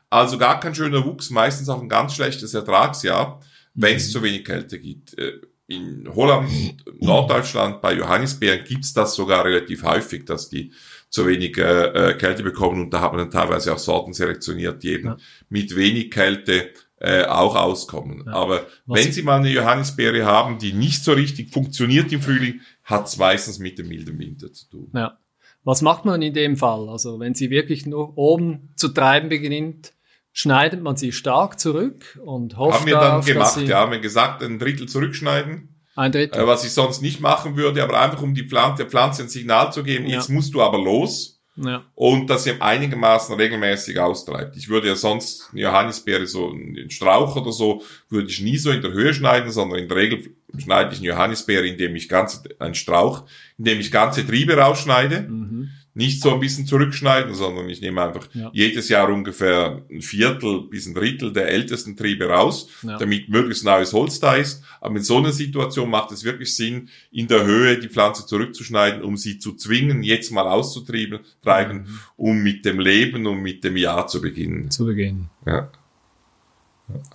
Also gar kein schöner Wuchs, meistens auch ein ganz schlechtes Ertragsjahr, wenn es mhm. zu wenig Kälte gibt. Äh, in Holland, Norddeutschland, bei Johannisbeeren gibt's das sogar relativ häufig, dass die zu wenig äh, äh, Kälte bekommen und da hat man dann teilweise auch Sorten selektioniert, die eben ja. mit wenig Kälte äh, auch auskommen. Ja. Aber Was wenn Sie mal eine Johannisbeere haben, die nicht so richtig funktioniert im Frühling, hat es meistens mit dem milden Winter zu tun. Ja. Was macht man in dem Fall? Also wenn sie wirklich nur oben zu treiben beginnt, schneidet man sie stark zurück und hofft Haben wir dann darauf, gemacht, ja, haben wir gesagt, ein Drittel zurückschneiden ein Drittel. Äh, was ich sonst nicht machen würde, aber einfach um die Pflanze, der Pflanze ein Signal zu geben, ja. jetzt musst du aber los. Ja. Und dass sie einigermaßen regelmäßig austreibt. Ich würde ja sonst eine Johannisbeere so einen Strauch oder so, würde ich nie so in der Höhe schneiden, sondern in der Regel schneide ich eine Johannisbeere, indem ich ganze, einen Strauch, indem ich ganze Triebe rausschneide. Mhm nicht so ein bisschen zurückschneiden, sondern ich nehme einfach ja. jedes Jahr ungefähr ein Viertel bis ein Drittel der ältesten Triebe raus, ja. damit möglichst neues Holz da ist. Aber in so einer Situation macht es wirklich Sinn, in der Höhe die Pflanze zurückzuschneiden, um sie zu zwingen, jetzt mal auszutreiben, treiben, mhm. um mit dem Leben und mit dem Jahr zu beginnen. Zu beginnen. Ja.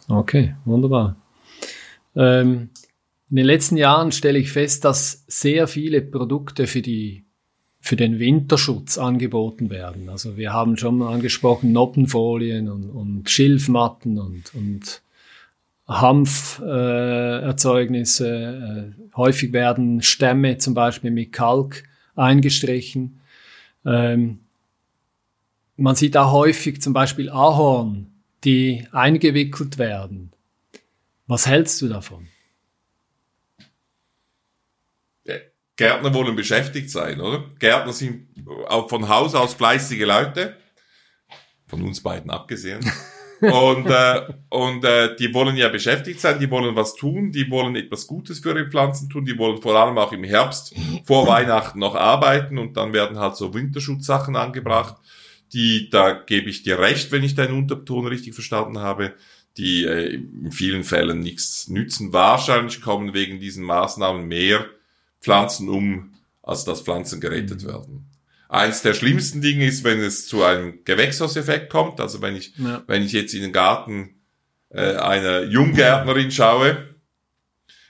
Okay, wunderbar. Ähm, in den letzten Jahren stelle ich fest, dass sehr viele Produkte für die für den Winterschutz angeboten werden. Also wir haben schon mal angesprochen Noppenfolien und, und Schilfmatten und, und Hanferzeugnisse. Äh, häufig werden Stämme zum Beispiel mit Kalk eingestrichen. Ähm, man sieht auch häufig zum Beispiel Ahorn, die eingewickelt werden. Was hältst du davon? Gärtner wollen beschäftigt sein, oder? Gärtner sind auch von Haus aus fleißige Leute, von uns beiden abgesehen. und äh, und äh, die wollen ja beschäftigt sein, die wollen was tun, die wollen etwas Gutes für ihre Pflanzen tun, die wollen vor allem auch im Herbst vor Weihnachten noch arbeiten und dann werden halt so Winterschutzsachen angebracht, die, da gebe ich dir recht, wenn ich deinen Unterton richtig verstanden habe, die äh, in vielen Fällen nichts nützen. Wahrscheinlich kommen wegen diesen Maßnahmen mehr Pflanzen um, als dass Pflanzen gerettet mhm. werden. Eins der schlimmsten Dinge ist, wenn es zu einem Gewächshauseffekt kommt. Also wenn ich, ja. wenn ich jetzt in den Garten äh, einer Junggärtnerin schaue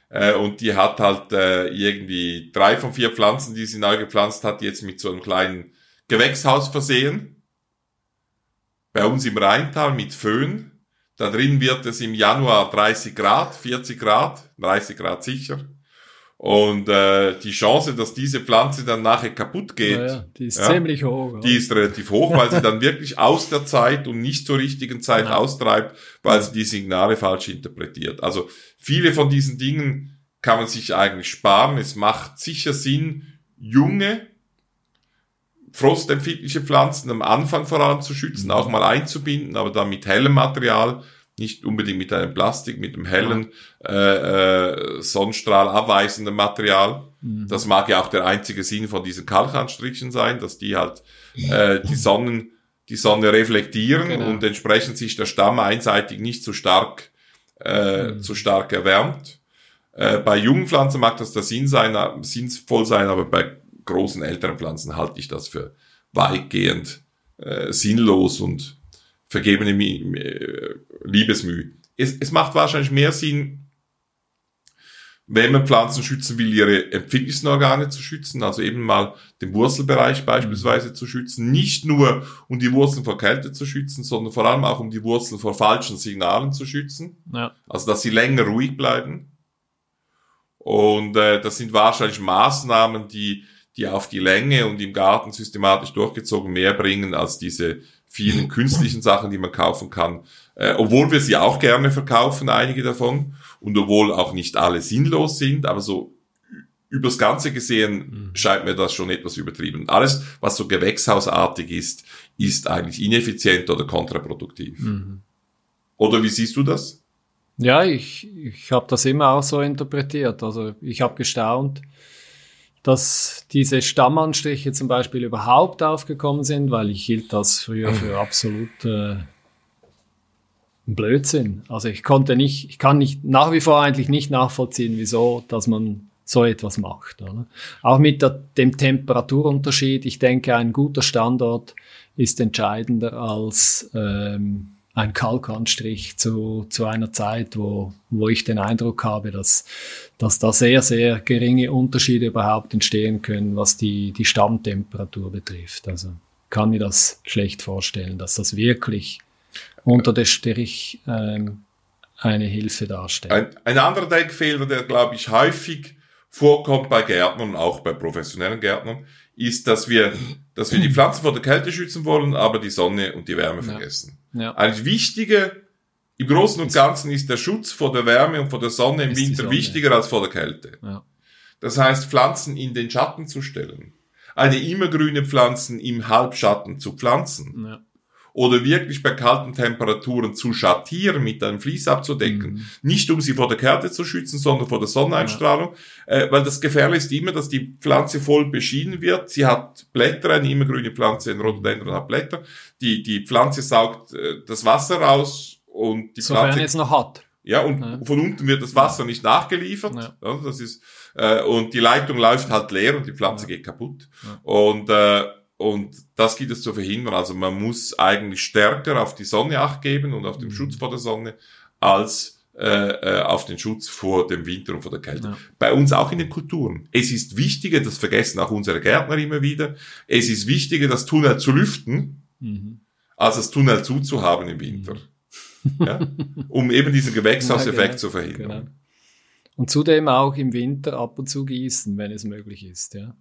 äh, und die hat halt äh, irgendwie drei von vier Pflanzen, die sie neu gepflanzt hat, jetzt mit so einem kleinen Gewächshaus versehen. Bei uns im Rheintal mit Föhn. Da drin wird es im Januar 30 Grad, 40 Grad, 30 Grad sicher. Und äh, die Chance, dass diese Pflanze dann nachher kaputt geht, ja, ja, die ist ja, ziemlich hoch. Die ist relativ hoch, weil sie dann wirklich aus der Zeit und nicht zur richtigen Zeit austreibt, weil sie die Signale falsch interpretiert. Also viele von diesen Dingen kann man sich eigentlich sparen. Es macht sicher Sinn, junge, frostempfindliche Pflanzen am Anfang vor allem zu schützen, auch mal einzubinden, aber dann mit hellem Material, nicht unbedingt mit einem Plastik, mit einem hellen äh, äh, Sonnenstrahl abweisenden Material. Mhm. Das mag ja auch der einzige Sinn von diesen Kalkanstrichen sein, dass die halt äh, die Sonnen die Sonne reflektieren genau. und entsprechend sich der Stamm einseitig nicht zu stark äh, mhm. zu stark erwärmt. Äh, bei jungen Pflanzen mag das der Sinn sein, sinnvoll sein, aber bei großen älteren Pflanzen halte ich das für weitgehend äh, sinnlos und vergebene äh, Liebesmüh. Es, es macht wahrscheinlich mehr Sinn, wenn man Pflanzen schützen will, ihre empfindlichsten Organe zu schützen, also eben mal den Wurzelbereich beispielsweise zu schützen, nicht nur um die Wurzeln vor Kälte zu schützen, sondern vor allem auch um die Wurzeln vor falschen Signalen zu schützen, ja. also dass sie länger ruhig bleiben. Und äh, das sind wahrscheinlich Maßnahmen, die, die auf die Länge und im Garten systematisch durchgezogen mehr bringen als diese vielen künstlichen Sachen, die man kaufen kann, äh, obwohl wir sie auch gerne verkaufen, einige davon, und obwohl auch nicht alle sinnlos sind, aber so übers Ganze gesehen mhm. scheint mir das schon etwas übertrieben. Alles, was so gewächshausartig ist, ist eigentlich ineffizient oder kontraproduktiv. Mhm. Oder wie siehst du das? Ja, ich, ich habe das immer auch so interpretiert. Also ich habe gestaunt, dass diese Stammanstriche zum Beispiel überhaupt aufgekommen sind, weil ich hielt das früher für absolut äh, Blödsinn. Also ich konnte nicht, ich kann nicht nach wie vor eigentlich nicht nachvollziehen, wieso, dass man so etwas macht. Oder? Auch mit der, dem Temperaturunterschied. Ich denke, ein guter Standort ist entscheidender als ähm, ein Kalkanstrich zu, zu einer Zeit, wo, wo ich den Eindruck habe, dass, dass da sehr, sehr geringe Unterschiede überhaupt entstehen können, was die, die Stammtemperatur betrifft. Also kann mir das schlecht vorstellen, dass das wirklich unter der Strich ähm, eine Hilfe darstellt. Ein, ein anderer Denkfehler, der, glaube ich, häufig vorkommt bei Gärtnern, auch bei professionellen Gärtnern, ist, dass wir, dass wir die Pflanzen vor der Kälte schützen wollen, aber die Sonne und die Wärme vergessen. Ja. Ja. Eigentlich wichtiger, im Großen und Ganzen ist der Schutz vor der Wärme und vor der Sonne im Winter Sonne. wichtiger als vor der Kälte. Ja. Das heißt, Pflanzen in den Schatten zu stellen. Eine immergrüne Pflanzen im Halbschatten zu pflanzen. Ja oder wirklich bei kalten Temperaturen zu schattieren, mit einem Vlies abzudecken. Mhm. Nicht um sie vor der Kälte zu schützen, sondern vor der Sonneneinstrahlung, ja. äh, weil das Gefährliche ist immer, dass die Pflanze voll beschienen wird. Sie hat Blätter, eine immergrüne Pflanze, ein Rhododendron hat Blätter. Die, die Pflanze saugt äh, das Wasser raus und die Sofern Pflanze... jetzt noch hat. Ja, und ja. von unten wird das Wasser nicht nachgeliefert. Ja. ja das ist, äh, und die Leitung läuft halt leer und die Pflanze ja. geht kaputt. Und äh, und das gibt es zu verhindern. Also man muss eigentlich stärker auf die Sonne acht geben und auf den mhm. Schutz vor der Sonne, als äh, äh, auf den Schutz vor dem Winter und vor der Kälte. Ja. Bei uns auch in den Kulturen. Es ist wichtiger, das vergessen auch unsere Gärtner immer wieder, es ist wichtiger, das Tunnel zu lüften, mhm. als das Tunnel zuzuhaben im Winter. Mhm. Ja? Um eben diesen Gewächshauseffekt ja, genau, zu verhindern. Genau. Und zudem auch im Winter ab und zu gießen, wenn es möglich ist, ja.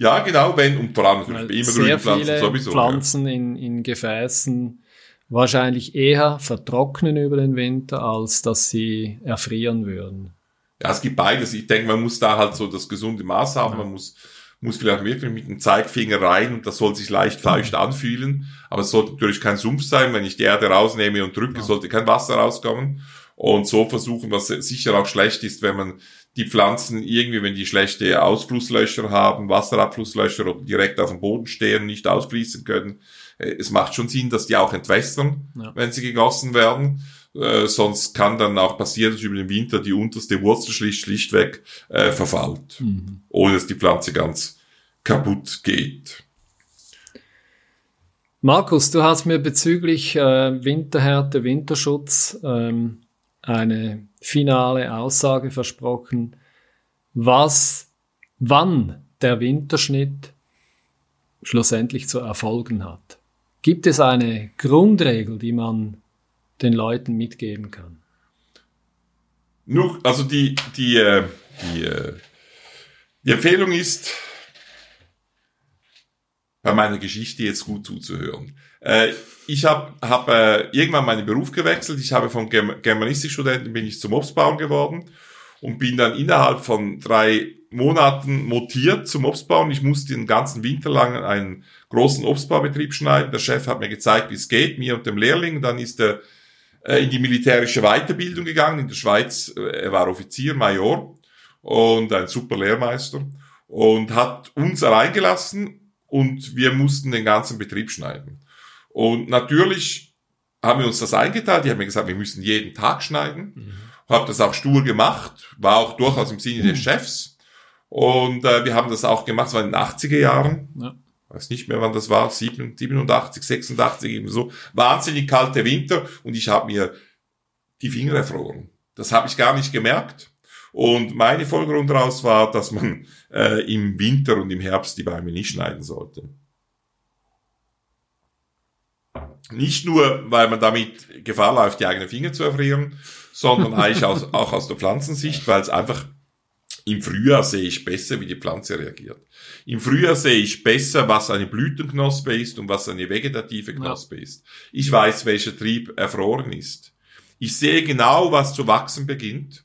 Ja, genau, wenn, und vor allem natürlich bei immergrünen Pflanzen sowieso. Pflanzen ja. in, in Gefäßen wahrscheinlich eher vertrocknen über den Winter, als dass sie erfrieren würden. Ja, es gibt beides. Ich denke, man muss da halt so das gesunde Maß haben. Ja. Man muss, muss vielleicht wirklich mit dem Zeigefinger rein und das soll sich leicht feucht anfühlen. Aber es sollte natürlich kein Sumpf sein. Wenn ich die Erde rausnehme und drücke, ja. sollte kein Wasser rauskommen. Und so versuchen, was sicher auch schlecht ist, wenn man die Pflanzen irgendwie, wenn die schlechte Ausflusslöcher haben, Wasserabflusslöcher oder direkt auf dem Boden stehen, nicht ausfließen können. Äh, es macht schon Sinn, dass die auch entwässern, ja. wenn sie gegossen werden. Äh, sonst kann dann auch passieren, dass über den Winter die unterste Wurzel schlicht, schlichtweg äh, verfault, mhm. ohne dass die Pflanze ganz kaputt geht. Markus, du hast mir bezüglich äh, Winterhärte, Winterschutz ähm, eine finale Aussage versprochen, was, wann der Winterschnitt schlussendlich zu erfolgen hat. Gibt es eine Grundregel, die man den Leuten mitgeben kann? Nur, also die, die, äh, die, äh, die Empfehlung ist, bei meiner Geschichte jetzt gut zuzuhören. Äh, ich habe hab, äh, irgendwann meinen Beruf gewechselt. Ich habe vom Germanistikstudenten bin ich zum Obstbauern geworden und bin dann innerhalb von drei Monaten motiert zum Obstbauen. Ich musste den ganzen Winter lang einen großen Obstbaubetrieb schneiden. Der Chef hat mir gezeigt, wie es geht, mir und dem Lehrling. Dann ist er äh, in die militärische Weiterbildung gegangen. In der Schweiz, äh, er war Offizier, Major und ein super Lehrmeister und hat uns alleingelassen und wir mussten den ganzen Betrieb schneiden. Und natürlich haben wir uns das eingeteilt. Die haben mir gesagt, wir müssen jeden Tag schneiden. Mhm. Habe das auch stur gemacht, war auch durchaus im Sinne des Chefs. Und äh, wir haben das auch gemacht, es war in den 80er Jahren. Ja. Weiß nicht mehr, wann das war, 87, 86, eben so. Wahnsinnig kalte Winter und ich habe mir die Finger erfroren. Das habe ich gar nicht gemerkt. Und meine Folgerung daraus war, dass man äh, im Winter und im Herbst die Bäume nicht schneiden sollte. Nicht nur, weil man damit Gefahr läuft, die eigenen Finger zu erfrieren, sondern eigentlich aus, auch aus der Pflanzensicht, weil es einfach im Frühjahr sehe ich besser, wie die Pflanze reagiert. Im Frühjahr sehe ich besser, was eine Blütenknospe ist und was eine vegetative Knospe ja. ist. Ich weiß, welcher Trieb erfroren ist. Ich sehe genau, was zu wachsen beginnt.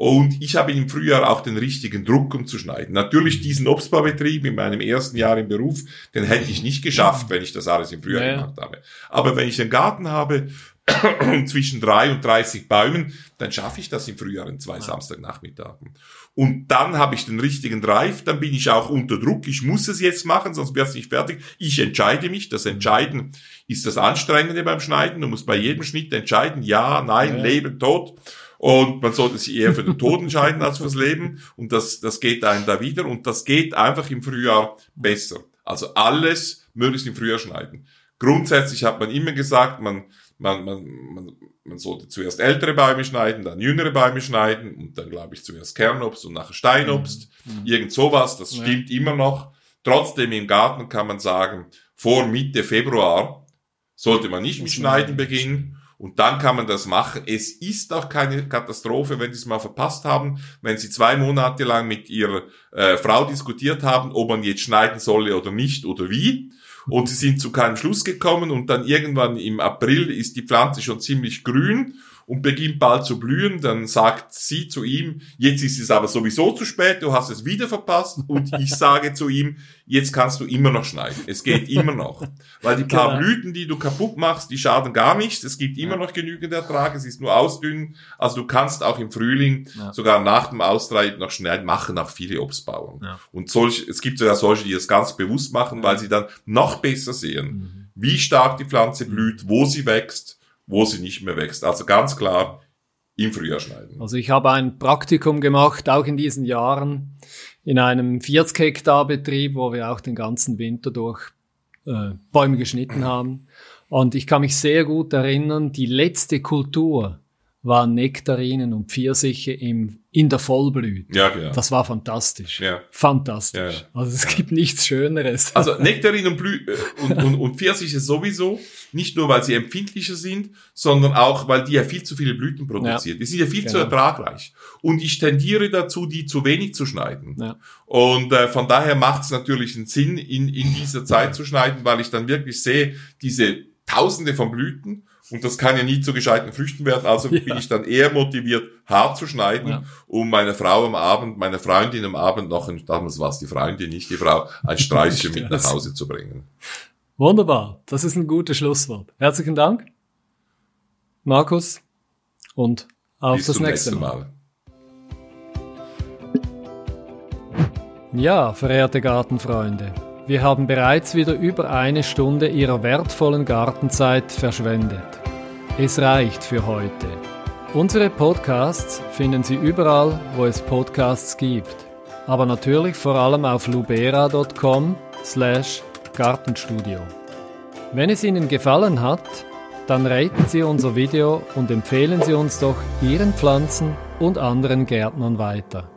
Und ich habe im Frühjahr auch den richtigen Druck, um zu schneiden. Natürlich diesen Obstbaubetrieb in meinem ersten Jahr im Beruf, den hätte ich nicht geschafft, wenn ich das alles im Frühjahr ja. gemacht habe. Aber wenn ich einen Garten habe, zwischen drei und 30 Bäumen, dann schaffe ich das im Frühjahr in zwei ja. Samstagnachmittagen. Und dann habe ich den richtigen Drive, dann bin ich auch unter Druck, ich muss es jetzt machen, sonst wäre es nicht fertig. Ich entscheide mich, das Entscheiden ist das Anstrengende beim Schneiden, du musst bei jedem Schnitt entscheiden, ja, nein, ja. Leben, Tod. Und man sollte sich eher für den Tod entscheiden als fürs Leben. Und das, das geht einem da wieder. Und das geht einfach im Frühjahr besser. Also alles möglichst im Frühjahr schneiden. Grundsätzlich hat man immer gesagt, man, man, man, man, man sollte zuerst ältere Bäume schneiden, dann jüngere Bäume schneiden und dann, glaube ich, zuerst Kernobst und nachher Steinobst. Mhm. Irgend sowas, das ja. stimmt immer noch. Trotzdem im Garten kann man sagen, vor Mitte Februar sollte man nicht mit Schneiden beginnen und dann kann man das machen. Es ist auch keine Katastrophe, wenn Sie es mal verpasst haben, wenn Sie zwei Monate lang mit Ihrer äh, Frau diskutiert haben, ob man jetzt schneiden solle oder nicht oder wie. Und Sie sind zu keinem Schluss gekommen und dann irgendwann im April ist die Pflanze schon ziemlich grün und beginnt bald zu blühen, dann sagt sie zu ihm, jetzt ist es aber sowieso zu spät, du hast es wieder verpasst und ich sage zu ihm, jetzt kannst du immer noch schneiden. Es geht immer noch. Weil die paar genau. Blüten, die du kaputt machst, die schaden gar nichts. Es gibt immer noch genügend Ertrag, es ist nur ausdünnen. Also du kannst auch im Frühling, ja. sogar nach dem Austreiben noch schneiden, machen auch viele Obstbauern. Ja. Und solch, es gibt sogar solche, die das ganz bewusst machen, weil sie dann noch besser sehen, mhm. wie stark die Pflanze blüht, wo sie wächst wo sie nicht mehr wächst. Also ganz klar im Frühjahr schneiden. Also ich habe ein Praktikum gemacht, auch in diesen Jahren, in einem 40 Hektar Betrieb, wo wir auch den ganzen Winter durch äh, Bäume geschnitten haben. Und ich kann mich sehr gut erinnern, die letzte Kultur waren Nektarinen und Pfirsiche im, in der Vollblüte. Ja, genau. Das war fantastisch. Ja. Fantastisch. Ja, ja. Also es gibt nichts Schöneres. Also Nektarin und, Blü äh, und, und, und Pfirsiche sowieso, nicht nur weil sie empfindlicher sind, sondern auch, weil die ja viel zu viele Blüten produzieren. Die sind ja viel zu Genau. ertragreich. Und ich tendiere dazu, die zu wenig zu schneiden. Ja. Und äh, von daher macht es natürlich einen Sinn, in, in dieser Zeit zu schneiden, weil ich dann wirklich sehe, diese Tausende von Blüten, und das kann ja nie zu gescheiten Früchten werden, also Ja. bin ich dann eher motiviert, hart zu schneiden, Ja. um meiner Frau am Abend, meiner Freundin am Abend noch, ein, damals war es die Freundin, nicht die Frau, ein Streichchen mit nach Hause zu bringen. Wunderbar. Das ist ein gutes Schlusswort. Herzlichen Dank, Markus, und auf Bis das zum nächste Mal. Mal. Ja, verehrte Gartenfreunde, wir haben bereits wieder über eine Stunde Ihrer wertvollen Gartenzeit verschwendet. Es reicht für heute. Unsere Podcasts finden Sie überall, wo es Podcasts gibt. Aber natürlich vor allem auf lubera.com slash Gartenstudio. Wenn es Ihnen gefallen hat, dann raten Sie unser Video und empfehlen Sie uns doch Ihren Pflanzen und anderen Gärtnern weiter.